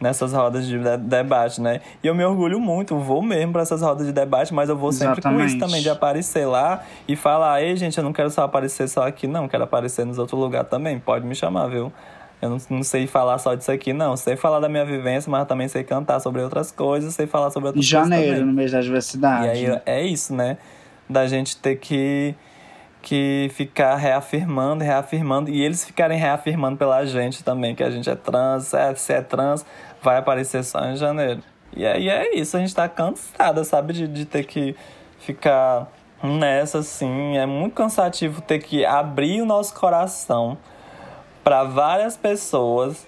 C: nessas rodas de debate, né? E eu me orgulho muito, vou mesmo para essas rodas de debate, mas eu vou sempre
B: Exatamente.
C: com isso também, de aparecer lá e falar, ei, gente, eu não quero só aparecer só aqui, não, quero aparecer nos outros lugares também, pode me chamar, viu? Eu não, não, sei falar só disso aqui, não. Sei falar da minha vivência, mas também sei cantar sobre outras coisas, sei falar sobre outras
B: janeiro,
C: coisas.
B: no mês da diversidade.
C: E aí é isso, né? Da gente ter que, que ficar reafirmando, reafirmando, e eles ficarem reafirmando pela gente também, que a gente é trans, é, se é trans, vai aparecer só em janeiro. E aí é isso, a gente tá cansada, sabe, de, de ter que ficar nessa, assim. É muito cansativo ter que abrir o nosso coração para várias pessoas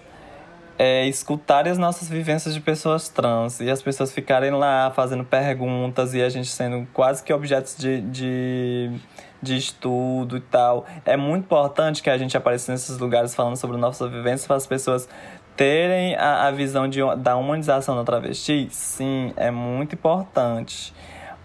C: é, escutarem as nossas vivências de pessoas trans e as pessoas ficarem lá fazendo perguntas e a gente sendo quase que objetos de, de, de estudo e tal. É muito importante que a gente apareça nesses lugares falando sobre nossa vivência para as pessoas terem a, a visão de, da humanização da travesti. Sim, é muito importante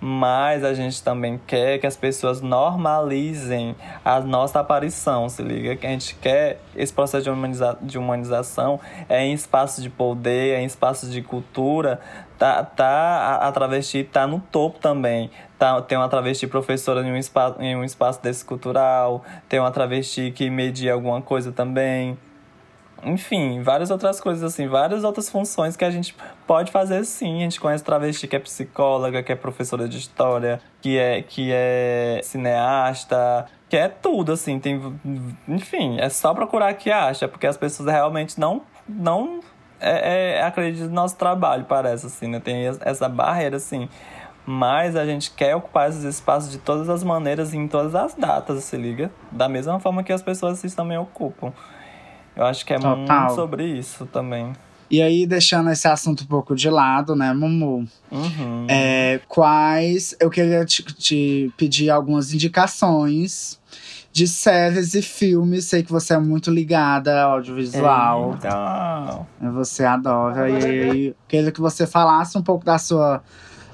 C: mas a gente também quer que as pessoas normalizem a nossa aparição, se liga? Que a gente quer esse processo de, humaniza de humanização é em espaços de poder, é em espaços de cultura, tá, tá a, travesti tá no topo também. Tá, tem uma travesti professora em um, espaço, em um espaço desse cultural, tem uma travesti que media alguma coisa também enfim, várias outras coisas assim, várias outras funções que a gente pode fazer sim. A gente conhece travesti que é psicóloga, que é professora de história, que é, que é cineasta, que é tudo assim, tem enfim, é só procurar que acha, porque as pessoas realmente não não é, é, acreditam no nosso trabalho, parece assim, né? Tem essa barreira assim. Mas a gente quer ocupar esses espaços de todas as maneiras e em todas as datas, se liga? Da mesma forma que as pessoas assim, também ocupam. Eu acho que é
B: Total.
C: muito sobre isso também.
B: E aí, deixando esse assunto um pouco de lado, né, Mumu?
C: Uhum.
B: É, quais. Eu queria te, te, pedir algumas indicações de séries e filmes. Sei que você é muito ligada ao audiovisual.
C: Então...
B: Você adora. E aí, queria que você falasse um pouco da sua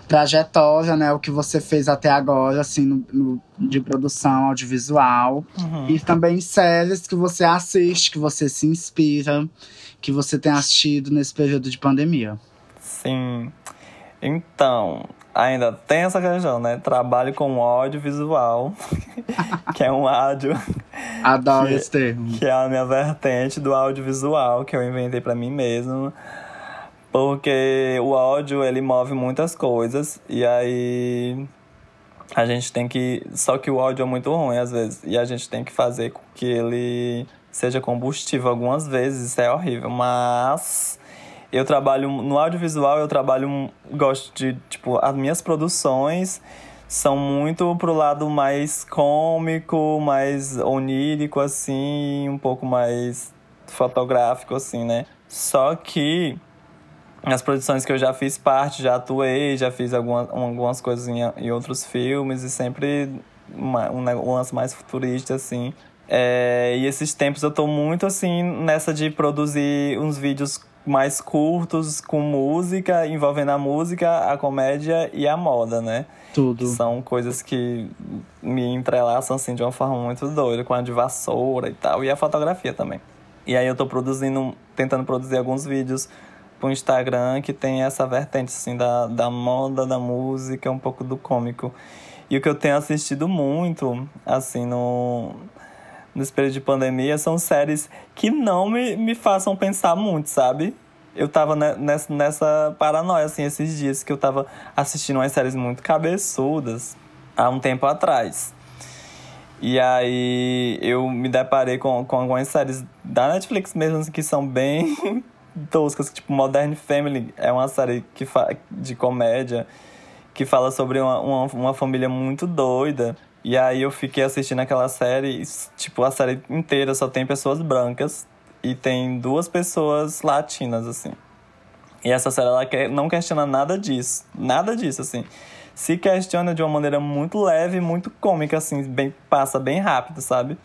B: trajetória, né? O que você fez até agora, assim, no, no de produção audiovisual.
C: Uhum.
B: E também séries que você assiste, que você se inspira, que você tem assistido nesse período de pandemia.
C: Sim. Então, ainda tem essa questão, né? Trabalho com audiovisual, que é um áudio.
B: Adoro
C: que,
B: esse termo.
C: Que é a minha vertente do audiovisual, que eu inventei para mim mesmo Porque o áudio, ele move muitas coisas. E aí a gente tem que. Só que o áudio é muito ruim às vezes. E a gente tem que fazer com que ele seja combustível algumas vezes. Isso é horrível. Mas eu trabalho no audiovisual, eu trabalho. Gosto de. Tipo, as minhas produções são muito pro lado mais cômico, mais onírico, assim, um pouco mais fotográfico, assim, né? Só que as produções que eu já fiz parte, já atuei, já fiz algumas, algumas coisas em, em outros filmes e sempre uma, um, um lance mais futurista, assim. É, e esses tempos eu tô muito, assim, nessa de produzir uns vídeos mais curtos com música, envolvendo a música, a comédia e a moda, né?
B: Tudo.
C: São coisas que me entrelaçam, assim, de uma forma muito doida, com a de vassoura e tal, e a fotografia também. E aí eu tô produzindo, tentando produzir alguns vídeos pro Instagram que tem essa vertente, assim, da, da moda, da música, um pouco do cômico. E o que eu tenho assistido muito, assim, no, nesse período de pandemia, são séries que não me, me façam pensar muito, sabe? Eu tava nessa, nessa paranoia, assim, esses dias que eu tava assistindo umas séries muito cabeçudas há um tempo atrás. E aí eu me deparei com, com algumas séries da Netflix mesmo, assim, que são bem toscas, tipo Modern Family é uma série que de comédia que fala sobre uma, uma, uma, família muito doida. E aí eu fiquei assistindo aquela série, tipo, a série inteira só tem pessoas brancas e tem duas pessoas latinas, assim. E essa série, ela não questiona nada disso. Nada disso, assim. Se questiona de uma maneira muito leve, muito cômica, assim, bem, passa bem rápido, sabe?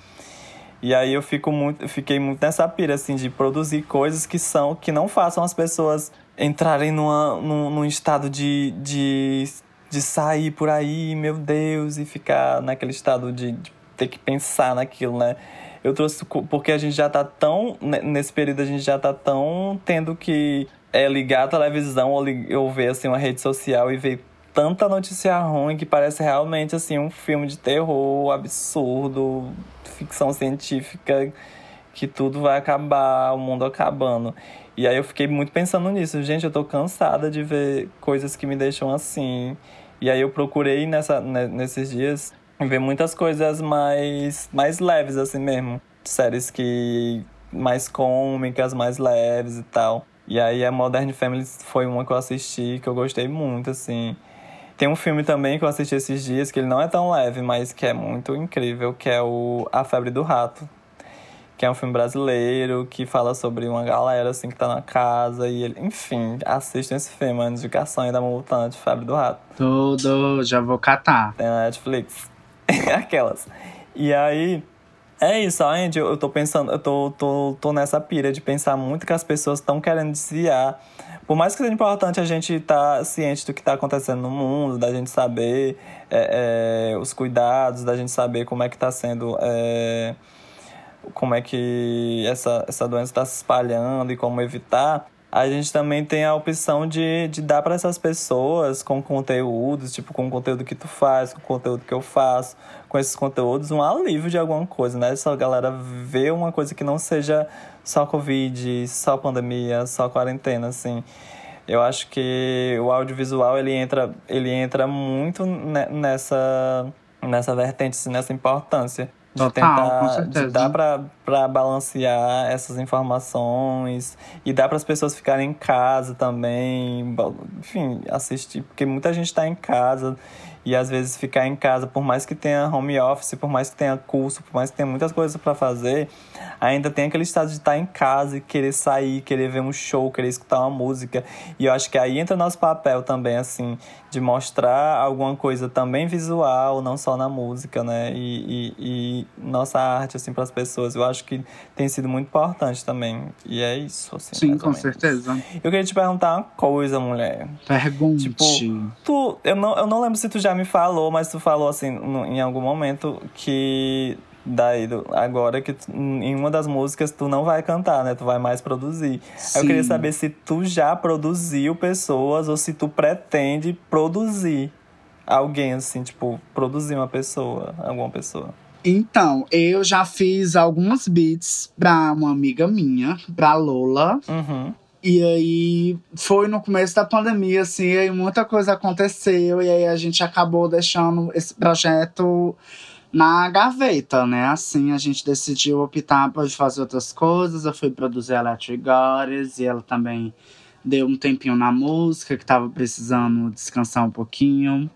C: E aí eu fico muito, fiquei muito nessa pira, assim, de produzir coisas que são, que não façam as pessoas entrarem numa, num, num estado de, de, de sair por aí, meu Deus, e ficar naquele estado de, de ter que pensar naquilo, né? Eu trouxe porque a gente já tá tão. Nesse período a gente já tá tão tendo que é, ligar a televisão ou, ou ver assim, uma rede social e ver tanta notícia ruim que parece realmente assim um filme de terror absurdo, ficção científica que tudo vai acabar, o mundo acabando. E aí eu fiquei muito pensando nisso. Gente, eu tô cansada de ver coisas que me deixam assim. E aí eu procurei nessa, nesses dias ver muitas coisas mais, mais leves assim mesmo. Séries que mais cômicas, mais leves e tal. E aí a Modern Family foi uma que eu assisti que eu gostei muito, assim. Tem um filme também que eu assisti esses dias, que ele não é tão leve, mas que é muito incrível, que é o A Febre do Rato. Que é um filme brasileiro que fala sobre uma galera assim que tá na casa e ele... Enfim, assistam esse filme, a indicação aí da Multante, Febre do Rato.
B: Tudo, já vou catar.
C: Tem na Netflix. Aquelas. E aí, é isso, Andy, eu tô pensando, eu tô, tô, tô nessa pira de pensar muito que as pessoas estão querendo desviar por mais que seja importante a gente estar tá ciente do que está acontecendo no mundo, da gente saber é, é, os cuidados, da gente saber como é que está sendo. É, como é que essa, essa doença está se espalhando e como evitar a gente também tem a opção de, de dar para essas pessoas com conteúdos, tipo com o conteúdo que tu faz, com o conteúdo que eu faço, com esses conteúdos, um alívio de alguma coisa, né? Só a galera ver uma coisa que não seja só Covid, só pandemia, só quarentena, assim. Eu acho que o audiovisual ele entra, ele entra muito nessa, nessa vertente, assim, nessa importância
B: Total,
C: tentar de dar para balancear essas informações e dar para as pessoas ficarem em casa também, enfim, assistir, porque muita gente está em casa e às vezes ficar em casa, por mais que tenha home office, por mais que tenha curso, por mais que tenha muitas coisas para fazer, ainda tem aquele estado de estar em casa e querer sair, querer ver um show, querer escutar uma música. E eu acho que aí entra nosso papel também, assim, de mostrar alguma coisa também visual, não só na música, né? E, e, e nossa arte, assim, para as pessoas. Eu acho que tem sido muito importante também. E é isso, assim.
B: Sim, com certeza.
C: Eu queria te perguntar uma coisa, mulher.
B: Pergunte.
C: Tipo, tu, eu não, eu não lembro se tu já me falou, mas tu falou, assim, em algum momento que daí agora que tu, em uma das músicas tu não vai cantar, né? Tu vai mais produzir. Eu queria saber se tu já produziu pessoas ou se tu pretende produzir alguém assim, tipo, produzir uma pessoa, alguma pessoa.
B: Então, eu já fiz alguns beats pra uma amiga minha, pra Lola.
C: Uhum.
B: E aí foi no começo da pandemia, assim, aí muita coisa aconteceu, e aí a gente acabou deixando esse projeto na gaveta, né? Assim, a gente decidiu optar por fazer outras coisas. Eu fui produzir Electric Goddess e ela também deu um tempinho na música, que tava precisando descansar um pouquinho.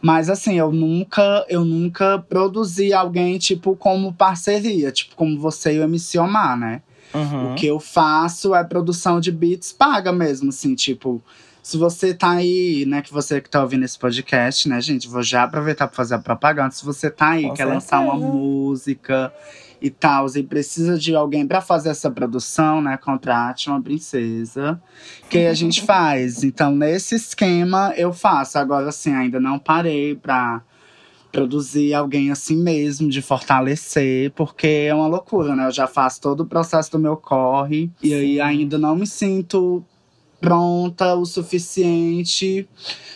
B: Mas assim, eu nunca, eu nunca produzi alguém, tipo, como parceria, tipo, como você e o MC Omar, né?
C: Uhum.
B: O que eu faço é produção de beats paga mesmo, assim, tipo. Se você tá aí, né, que você que tá ouvindo esse podcast, né, gente, vou já aproveitar pra fazer a propaganda. Se você tá aí,
C: Com
B: quer lançar uma
C: certeza.
B: música e tal, e precisa de alguém pra fazer essa produção, né, contrate uma princesa, que a gente faz. Então, nesse esquema, eu faço. Agora, assim, ainda não parei pra produzir alguém assim mesmo, de fortalecer, porque é uma loucura, né? Eu já faço todo o processo do meu corre e aí ainda não me sinto pronta o suficiente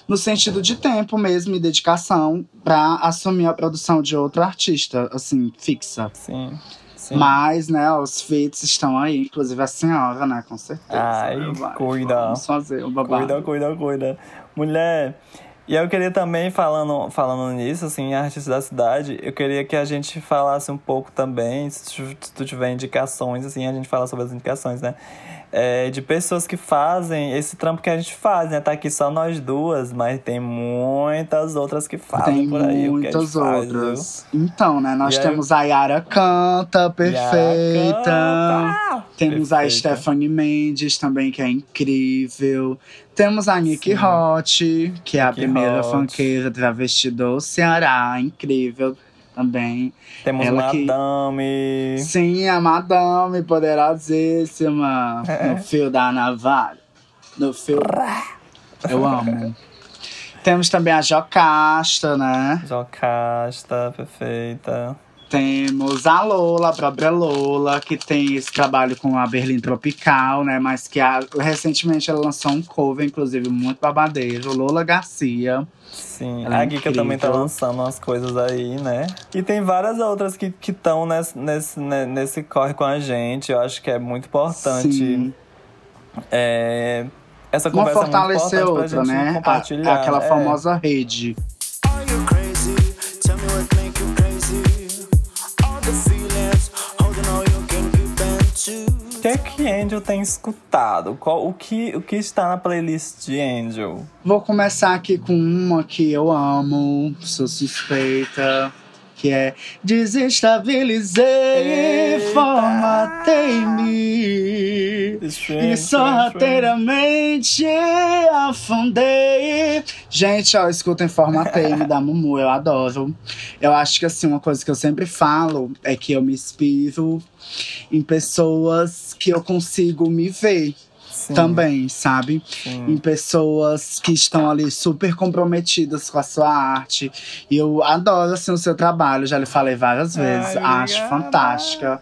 B: no sentido de tempo mesmo e dedicação pra assumir a produção de outro artista, assim, fixa.
C: Sim. Sim.
B: Mas, né, os feats estão aí, inclusive a senhora, né, com certeza.
C: Ai,
B: Vai,
C: cuida.
B: Vamos fazer o babado.
C: Cuida, cuida, cuida. Mulher, e eu queria também, falando, falando nisso, assim, artista da cidade, eu queria que a gente falasse um pouco também, se tu, se tu tiver indicações, assim, a gente fala sobre as indicações, né? É, de pessoas que fazem esse trampo que a gente faz, né? Tá aqui só nós duas, mas tem muitas outras que fazem
B: Tem
C: por aí. a
B: muitas
C: faz,
B: outras. então, né, nós
C: E aí-
B: temos a Yara Canta, perfeita.
C: Canta!
B: Temos a
C: Perfeita.
B: Stephanie Mendes também, que é incrível. Temos a Nick. Hot, que é a primeira
C: Hot.
B: funkeira travesti do Ceará, incrível também.
C: Temos
B: Ela que-
C: Madame.
B: Sim, a Madame poderosíssima no fio da navalha. No fio. Eu amo. Temos também a Jocasta, né?
C: Jocasta, perfeita.
B: Temos a Lola, a própria Lola, que tem esse trabalho com a Berlim Tropical, né? Mas que a- recentemente ela lançou um cover, inclusive, muito babadeiro. Lola Garcia.
C: Sim,
B: Ela é
C: a Gica também tá lançando umas coisas aí, né? E tem várias outras que estão nesse, nesse, né, nesse corre com a gente. Eu acho que é muito importante.
B: Sim.
C: É, essa
B: Uma
C: conversa é muito
B: fortalecer
C: importante
B: outra, né? A-
C: compartilhar.
B: aquela
C: né?
B: famosa rede.
C: Que é que Angel tem escutado? Qual, o, que, o que está na playlist de Angel?
B: Vou começar aqui com uma que eu amo, sou suspeita. Que é Desestabilizei, formatei-me. E sorrateiramente afundei. Gente, ó, escutem Formatei-me da Mumu, eu adoro. Eu acho que, assim, uma coisa que eu sempre falo é que eu me inspiro em pessoas que eu consigo me ver
C: Sim,
B: também, sabe?
C: sim.
B: Em pessoas que estão ali super comprometidas com a sua arte. E eu adoro, assim, o seu trabalho, já lhe falei várias
C: Ai,
B: vezes. Acho
C: obrigada.
B: fantástica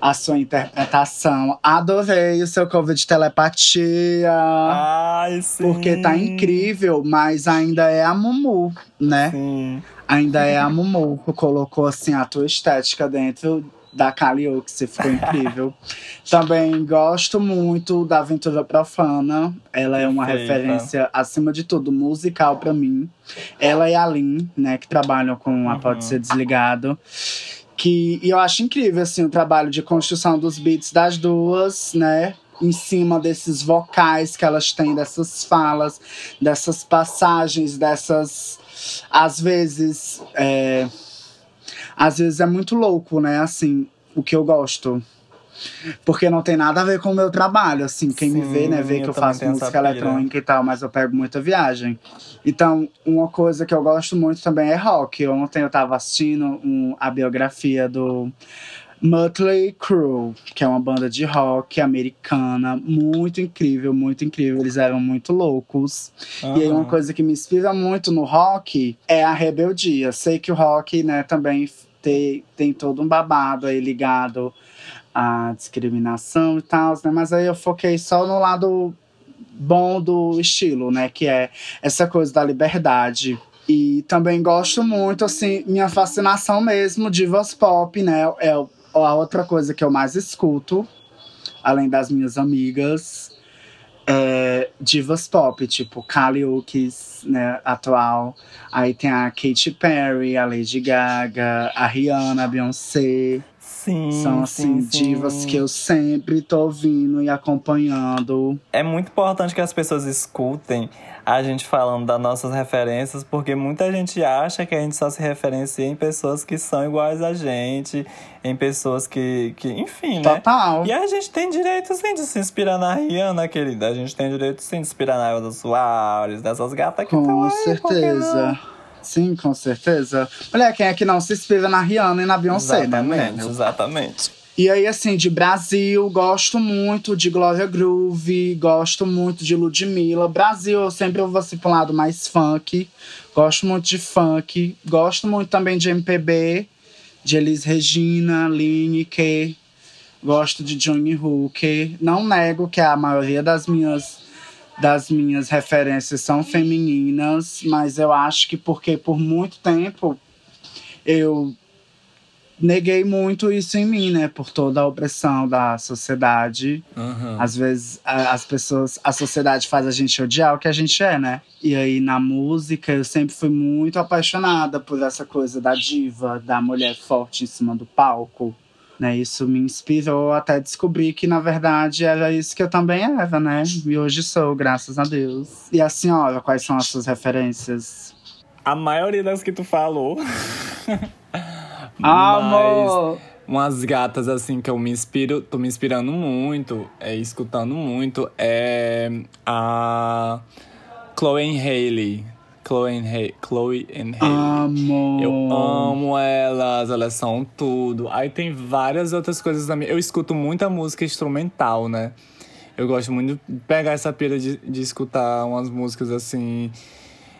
B: a sua interpretação. Adorei o seu cover de telepatia.
C: Ai, sim.
B: Porque tá incrível, mas ainda é a Mumu, né?
C: Sim.
B: Ainda é a Mumu que colocou assim a tua estética dentro da Calliope, ficou incrível. Também gosto muito da Aventura Profana. Ela é uma
C: Perfeita.
B: referência, acima de tudo, musical pra mim. Ela e a Lin, né, que trabalham com a
C: Uhum.
B: Pode Ser Desligado. Que, e eu acho incrível, assim, o trabalho de construção dos beats das duas, né? Em cima desses vocais que elas têm, dessas falas, dessas passagens, dessas. Às vezes. é, às vezes é muito louco, né? Assim, o que eu gosto. Porque não tem nada a ver com o meu trabalho, assim. Quem me
C: Sim,
B: vê, né, vê
C: eu
B: que eu faço música eletrônica e tal, mas eu pego muita viagem. Então, uma coisa que eu gosto muito também é rock. Ontem eu tava assistindo um- a biografia do Mötley Crüe, que é uma banda de rock americana, muito incrível, muito incrível. Eles eram muito loucos. E aí uma
C: Aham.
B: coisa que me inspira muito no rock é a rebeldia. Sei que o rock, né, também tem, tem todo um babado aí ligado à discriminação e tal, né? Mas aí eu foquei só no lado bom do estilo, né? Que é essa coisa da liberdade. E também gosto muito, assim, minha fascinação mesmo, divas pop, né? É a outra coisa que eu mais escuto. além das minhas amigas, é, divas pop, tipo Kali Uchis, né, atual. Aí tem a Katy Perry, a Lady Gaga, a Rihanna, a Beyoncé.
C: Sim,
B: São, assim,
C: sim, sim.
B: divas que eu sempre tô ouvindo e acompanhando.
C: É muito importante que as pessoas escutem a gente falando das nossas referências, porque muita gente acha que a gente só se referencia em pessoas que são iguais a gente, em pessoas que, que enfim, né?
B: Total.
C: E a gente tem direito sim de se inspirar na Rihanna, querida. A gente tem direito sim de se inspirar na Elza Soares, dessas gatas que
B: Com
C: estão que
B: certeza. Sim, com certeza. Olha, quem é que não se inspira na Rihanna e na Beyoncé, né,
C: Exatamente,
B: mulher?
C: exatamente.
B: E aí, assim, de Brasil, gosto muito de Gloria Groove, gosto muito de Ludmilla. Brasil, eu sempre vou assim pra um lado mais funk. Gosto muito de funk. Gosto muito também de MPB, de Elis Regina, Lineker. Gosto de Johnny Hooker. Não nego que a maioria das minhas das minhas referências são femininas, mas eu acho que porque por muito tempo eu neguei muito isso em mim, né? Por toda a opressão da sociedade.
C: Uhum.
B: Às vezes a- as pessoas, a sociedade faz a gente odiar o que a gente é, né? E aí na música eu sempre fui muito apaixonada por essa coisa da diva, da mulher forte em cima do palco. Né, isso me inspirou até descobrir que, na verdade, era isso que eu também era, né? E hoje sou, graças a Deus. E a senhora, quais são as suas referências?
C: A maioria das que tu falou.
B: Amor!
C: umas gatas assim que eu me inspiro, tô me inspirando muito, é, escutando muito, é a Chloe Haley. Chloe and. Chloe and.
B: Amor!
C: Eu amo elas, elas são tudo. Aí tem várias outras coisas também. Eu escuto muita música instrumental, né? Eu gosto muito de pegar essa pira de, de escutar umas músicas assim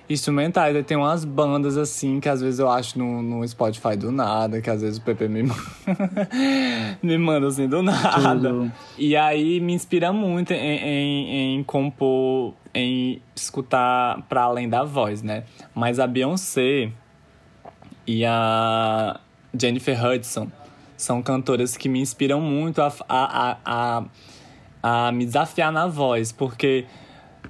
C: instrumentais. Aí tem umas bandas assim que às vezes eu acho no, no Spotify do nada, que às vezes o PP me, me manda assim do nada.
B: Tudo.
C: E aí me inspira muito em, em, em compor, em escutar para além da voz, né? Mas a Beyoncé e a Jennifer Hudson são cantoras que me inspiram muito a, a, a, a, a me desafiar na voz, porque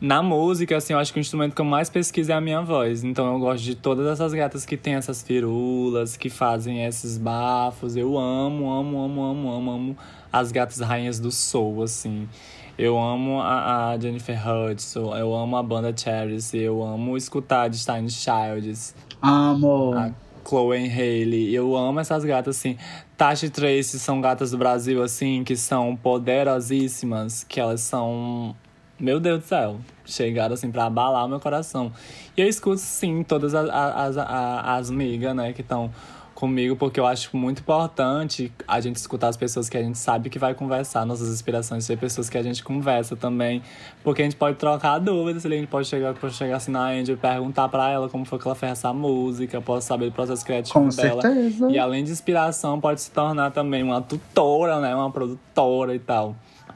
C: na música, assim, eu acho que o instrumento que eu mais pesquiso é a minha voz. Então eu gosto de todas essas gatas que têm essas firulas, que fazem esses bafos. Eu amo, amo, amo, amo, amo, amo as gatas rainhas do soul, assim. Eu amo a, a Jennifer Hudson, eu amo a banda Cherish, eu amo escutar de Stein Childs,
B: Amor!
C: a Chloe Haley. Eu amo essas gatas, assim. Tasha e Tracy são gatas do Brasil, assim, que são poderosíssimas, que elas são. Meu Deus do céu. Chegaram, assim, pra abalar o meu coração. E eu escuto, sim, todas as, as, as, as migas, né, que estão comigo, porque eu acho muito importante a gente escutar as pessoas que a gente sabe que vai conversar, nossas inspirações, ser pessoas que a gente conversa também, porque a gente pode trocar dúvidas, a gente pode chegar, pode chegar assim na Angel e perguntar pra ela como foi que ela fez essa música, posso saber do processo criativo
B: Com
C: dela.
B: certeza.
C: E além de inspiração, pode se tornar também uma tutora, né, uma produtora e tal.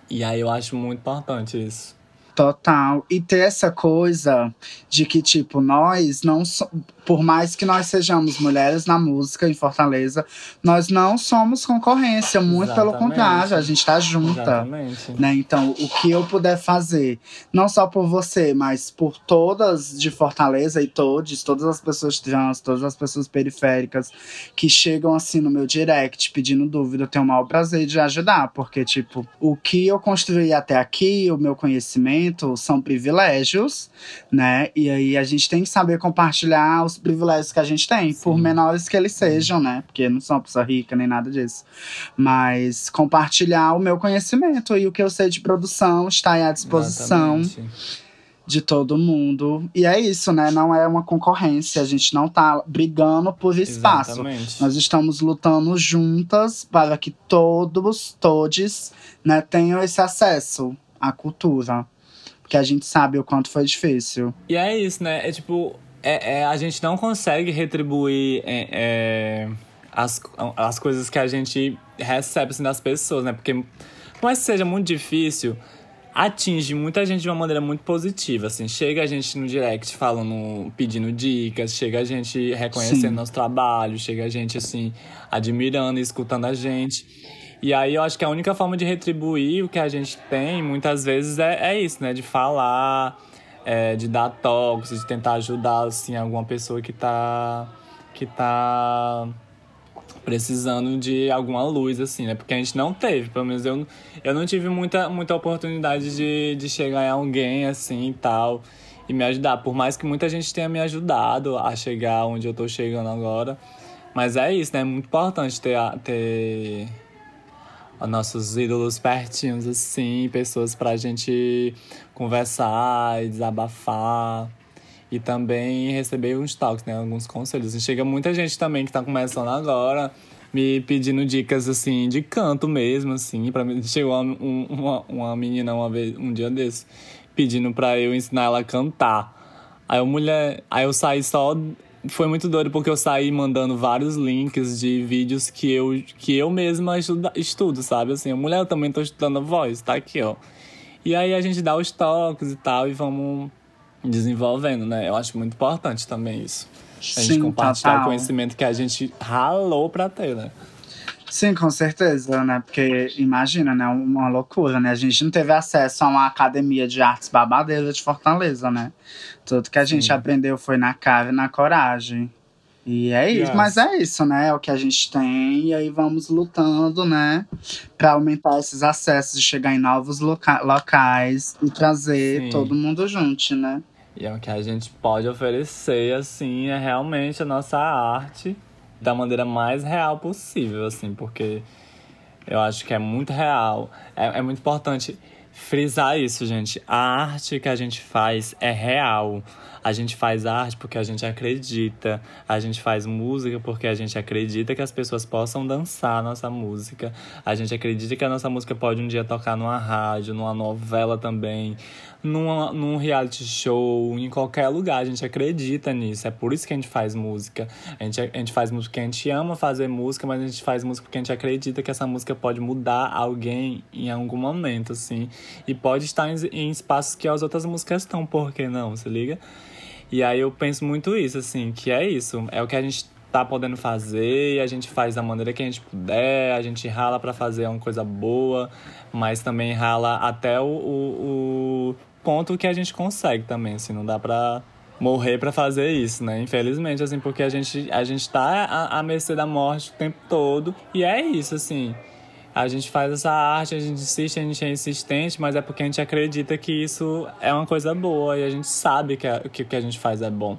C: E aí eu acho muito importante isso.
B: Total. E ter essa coisa de que, tipo, nós não so... por mais que nós sejamos mulheres na música em Fortaleza, nós não somos concorrência, muito pelo
C: Exatamente.
B: contrário, a gente tá junta.
C: Exatamente.
B: Né? Então, o que eu puder fazer, não só por você, mas por todas de Fortaleza e todos, todas as pessoas trans, todas as pessoas periféricas que chegam assim no meu direct pedindo dúvida, eu tenho o maior prazer de ajudar, porque, tipo, o que eu construí até aqui, o meu conhecimento, são privilégios, né? E aí a gente tem que saber compartilhar os privilégios que a gente tem, por menores que eles sejam, né? Porque não sou uma pessoa rica nem nada disso. Mas compartilhar o meu conhecimento e o que eu sei de produção está aí à disposição
C: Exatamente.
B: de todo mundo. E é isso, né? Não é uma concorrência, a gente não tá brigando por espaço.
C: Exatamente.
B: Nós estamos lutando juntas para que todos, todes, né, tenham esse acesso à cultura. Porque a gente sabe o quanto foi difícil.
C: E é isso, né? É tipo, é, é- a gente não consegue retribuir é, é, as, as coisas que a gente recebe assim, das pessoas, né? Porque, por mais que seja muito difícil, atinge muita gente de uma maneira muito positiva, assim. Chega a gente no direct falando, pedindo dicas, chega a gente reconhecendo
B: Sim.
C: nosso trabalho, chega a gente, assim, admirando e escutando a gente. E aí eu acho que a única forma de retribuir o que a gente tem, muitas vezes, é, é isso, né? De falar, é, de dar toques, de tentar ajudar, assim, alguma pessoa que tá. que tá precisando de alguma luz, assim, né? Porque a gente não teve, pelo menos eu, eu não tive muita, muita oportunidade de, de chegar em alguém, assim, e tal, e me ajudar. Por mais que muita gente tenha me ajudado a chegar onde eu tô chegando agora. Mas é isso, né? É muito importante ter, ter nossos ídolos pertinhos, assim, pessoas pra gente conversar e desabafar. E também receber uns toques, né? Alguns conselhos. E chega muita gente também que tá começando agora, me pedindo dicas, assim, de canto mesmo, assim. Pra mim, chegou uma, uma, uma menina uma vez, um dia desse, pedindo pra eu ensinar ela a cantar. Aí eu, mulher, aí eu saí só. Foi muito doido porque eu saí mandando vários links de vídeos que eu, que eu mesma estudo, estudo, sabe? Assim, mulher, eu também tô estudando a voz, tá aqui, ó. E aí a gente dá os toques e tal, e vamos desenvolvendo, né? Eu acho muito importante também isso. A gente
B: Sim,
C: compartilhar
B: total.
C: o conhecimento que a gente ralou pra ter, né?
B: Sim, com certeza, né? Porque imagina, né? Uma loucura, né? A gente não teve acesso a uma academia de artes babadeira de Fortaleza, né? Tudo que a gente
C: Sim.
B: aprendeu foi na cara e na coragem. E é isso,
C: Yes.
B: mas é isso, né? É o que a gente tem, e aí vamos lutando, né? Pra aumentar esses acessos, chegar em novos loca locais e trazer
C: Sim.
B: todo mundo junto, né?
C: E é o que a gente pode oferecer, assim, é realmente a nossa arte da maneira mais real possível, assim, porque eu acho que é muito real. É, é muito importante frisar isso, gente. A arte que a gente faz é real. A gente faz arte porque a gente acredita. A gente faz música porque a gente acredita que as pessoas possam dançar a nossa música. A gente acredita que a nossa música pode um dia tocar numa rádio, numa novela também, numa, num reality show, em qualquer lugar. A gente acredita nisso. É por isso que a gente faz música. A gente, a gente faz música porque a gente ama fazer música, mas a gente faz música porque a gente acredita que essa música pode mudar alguém em algum momento, assim. E pode estar em, em espaços que as outras músicas estão, por que não? Se liga? E aí eu penso muito isso, assim, que é isso. É o que a gente tá podendo fazer e a gente faz da maneira que a gente puder, a gente rala para fazer uma coisa boa, mas também rala até o, o, o ponto que a gente consegue também, assim, não dá pra morrer pra fazer isso, né? Infelizmente, assim, porque a gente, a gente tá à, à mercê da morte o tempo todo e é isso, assim. A gente faz essa arte, a gente insiste, a gente é insistente, mas é porque a gente acredita que isso é uma coisa boa e a gente sabe que, que o que a gente faz é bom.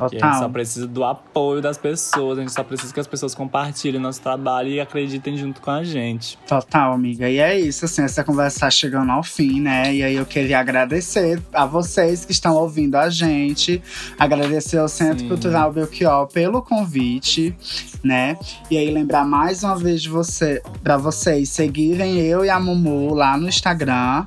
C: E a gente só
B: Total.
C: precisa do apoio das pessoas, a gente só precisa que as pessoas compartilhem nosso trabalho e acreditem junto com a gente.
B: Total, amiga. E é isso, assim, essa conversa tá chegando ao fim, né? E aí eu queria agradecer a vocês que estão ouvindo a gente, agradecer ao Centro
C: Sim.
B: Cultural Belchior pelo convite, né? E aí lembrar mais uma vez de você, para vocês seguirem eu e a Mumu lá no Instagram.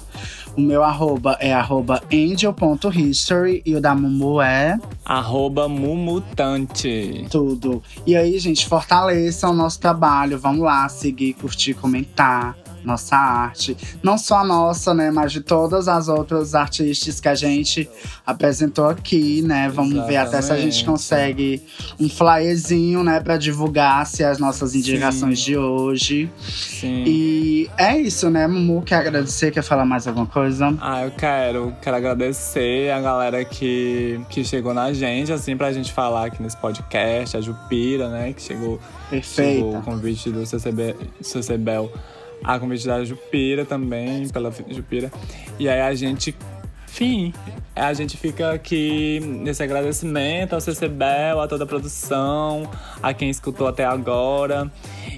B: O meu arroba é arroba angel.history e o da Mumu é
C: Arroba Mumutante.
B: tudo. E aí, gente, fortaleçam o nosso trabalho. Vamos lá, seguir, curtir, comentar nossa arte. Não só a nossa, né? Mas de todas as outras artistas que a gente apresentou aqui, né? Vamos ver até se a gente
C: Exatamente.
B: consegue um flyerzinho, né? Pra divulgar se as nossas
C: Sim.
B: indicações de hoje.
C: Sim.
B: E é isso, né, Mumu? Quer agradecer? Quer falar mais alguma coisa?
C: Ah, eu quero. Quero agradecer a galera que, que chegou na gente, assim, pra gente falar aqui nesse podcast. A Jupira, né? Que chegou, chegou o convite do CCB, CCBel. A convite da Jupira também, pela Jupira. E aí a gente, enfim, a gente fica aqui nesse agradecimento ao CCBel, a toda a produção, a quem escutou até agora.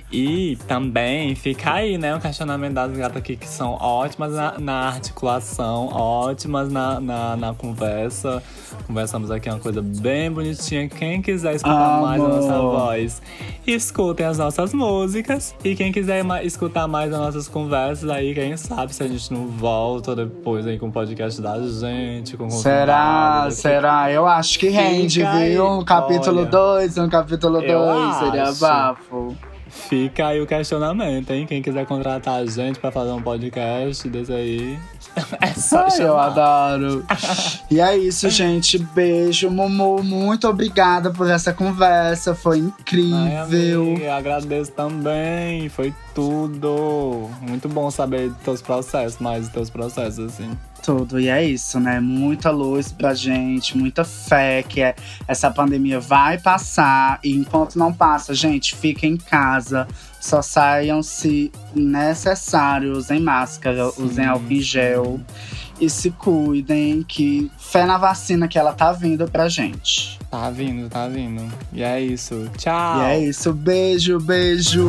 C: E também fica aí, né, o questionamento das gatas aqui que são ótimas na, na articulação, ótimas na, na, na conversa. Conversamos aqui uma coisa bem bonitinha. Quem quiser escutar mais a nossa
B: Amor.
C: voz, escutem as nossas músicas. E quem quiser escutar mais as nossas conversas, aí quem sabe se a gente não volta depois aí com o podcast da gente, com
B: Será? Será? Eu acho que rende,
C: Fica aí.
B: viu? Um capítulo
C: Olha.
B: 2, um capítulo
C: Eu
B: 2, seria
C: acho.
B: bafo.
C: Fica aí o questionamento, hein? Quem quiser contratar a gente pra fazer um podcast desse aí, é só
B: Ai, eu adoro. e é isso, gente. Beijo, Mumu. Muito obrigada por essa conversa. Foi
C: Ai,
B: incrível.
C: amiga, agradeço também. Foi tudo. Muito bom saber dos teus processos, mais dos teus processos, assim.
B: Tudo, e é isso, né? Muita luz pra gente, muita fé que é, essa pandemia vai passar. E enquanto não passa, gente, fiquem em casa. Só saiam se necessário, usem máscara,
C: Sim,
B: usem álcool em gel. E se cuidem, que fé na vacina que ela tá vindo pra gente.
C: Tá vindo, tá vindo. E é isso. Tchau.
B: E é isso, beijo, beijo!